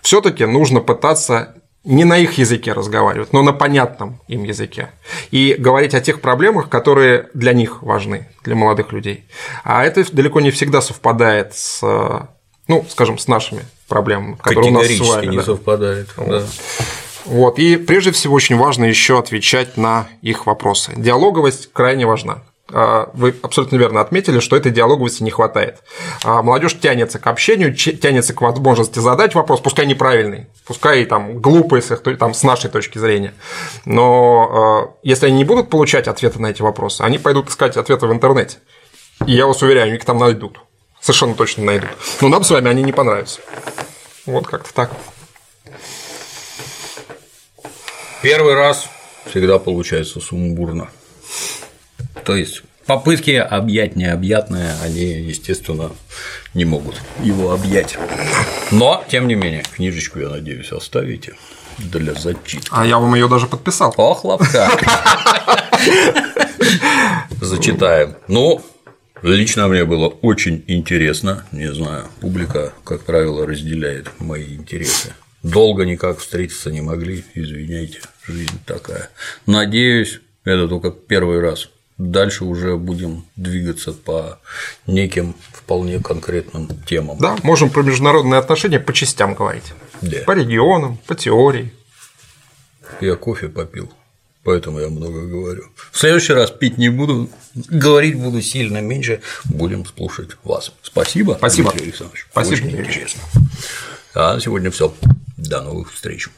все-таки нужно пытаться не на их языке разговаривать, но на понятном им языке. И говорить о тех проблемах, которые для них важны, для молодых людей. А это далеко не всегда совпадает с, ну, скажем, с нашими проблемами, которые у нас с вами. не да. совпадает. Да. Вот. И прежде всего очень важно еще отвечать на их вопросы. Диалоговость крайне важна. А, вы абсолютно верно отметили, что этой диалоговости не хватает. А, молодежь тянется к общению, тянется к возможности задать вопрос, пускай неправильный, пускай там глупый с, их, там, с нашей точки зрения. Но а, если они не будут получать ответы на эти вопросы, они пойдут искать ответы в интернете. И я вас уверяю, они их там найдут. Совершенно точно найдут. Но нам с вами они не понравятся. Вот как-то так. Первый раз всегда получается сумбурно. То есть попытки объять необъятное, они, естественно, не могут его объять. Но, тем не менее, книжечку, я надеюсь, оставите для зачитки. А я вам ее даже подписал. Ох, ловка. Зачитаем. Ну, лично мне было очень интересно. Не знаю, публика, как правило, разделяет мои интересы. Долго никак встретиться не могли, извиняйте, жизнь такая. Надеюсь, это только первый раз дальше уже будем двигаться по неким вполне конкретным темам. Да, можем про международные отношения по частям говорить. Да. По регионам, по теории. Я кофе попил, поэтому я много говорю. В следующий раз пить не буду, говорить буду сильно меньше, будем слушать вас. Спасибо, Спасибо. Дмитрий Александрович. Спасибо, Очень интересно. А на сегодня все. До новых встреч.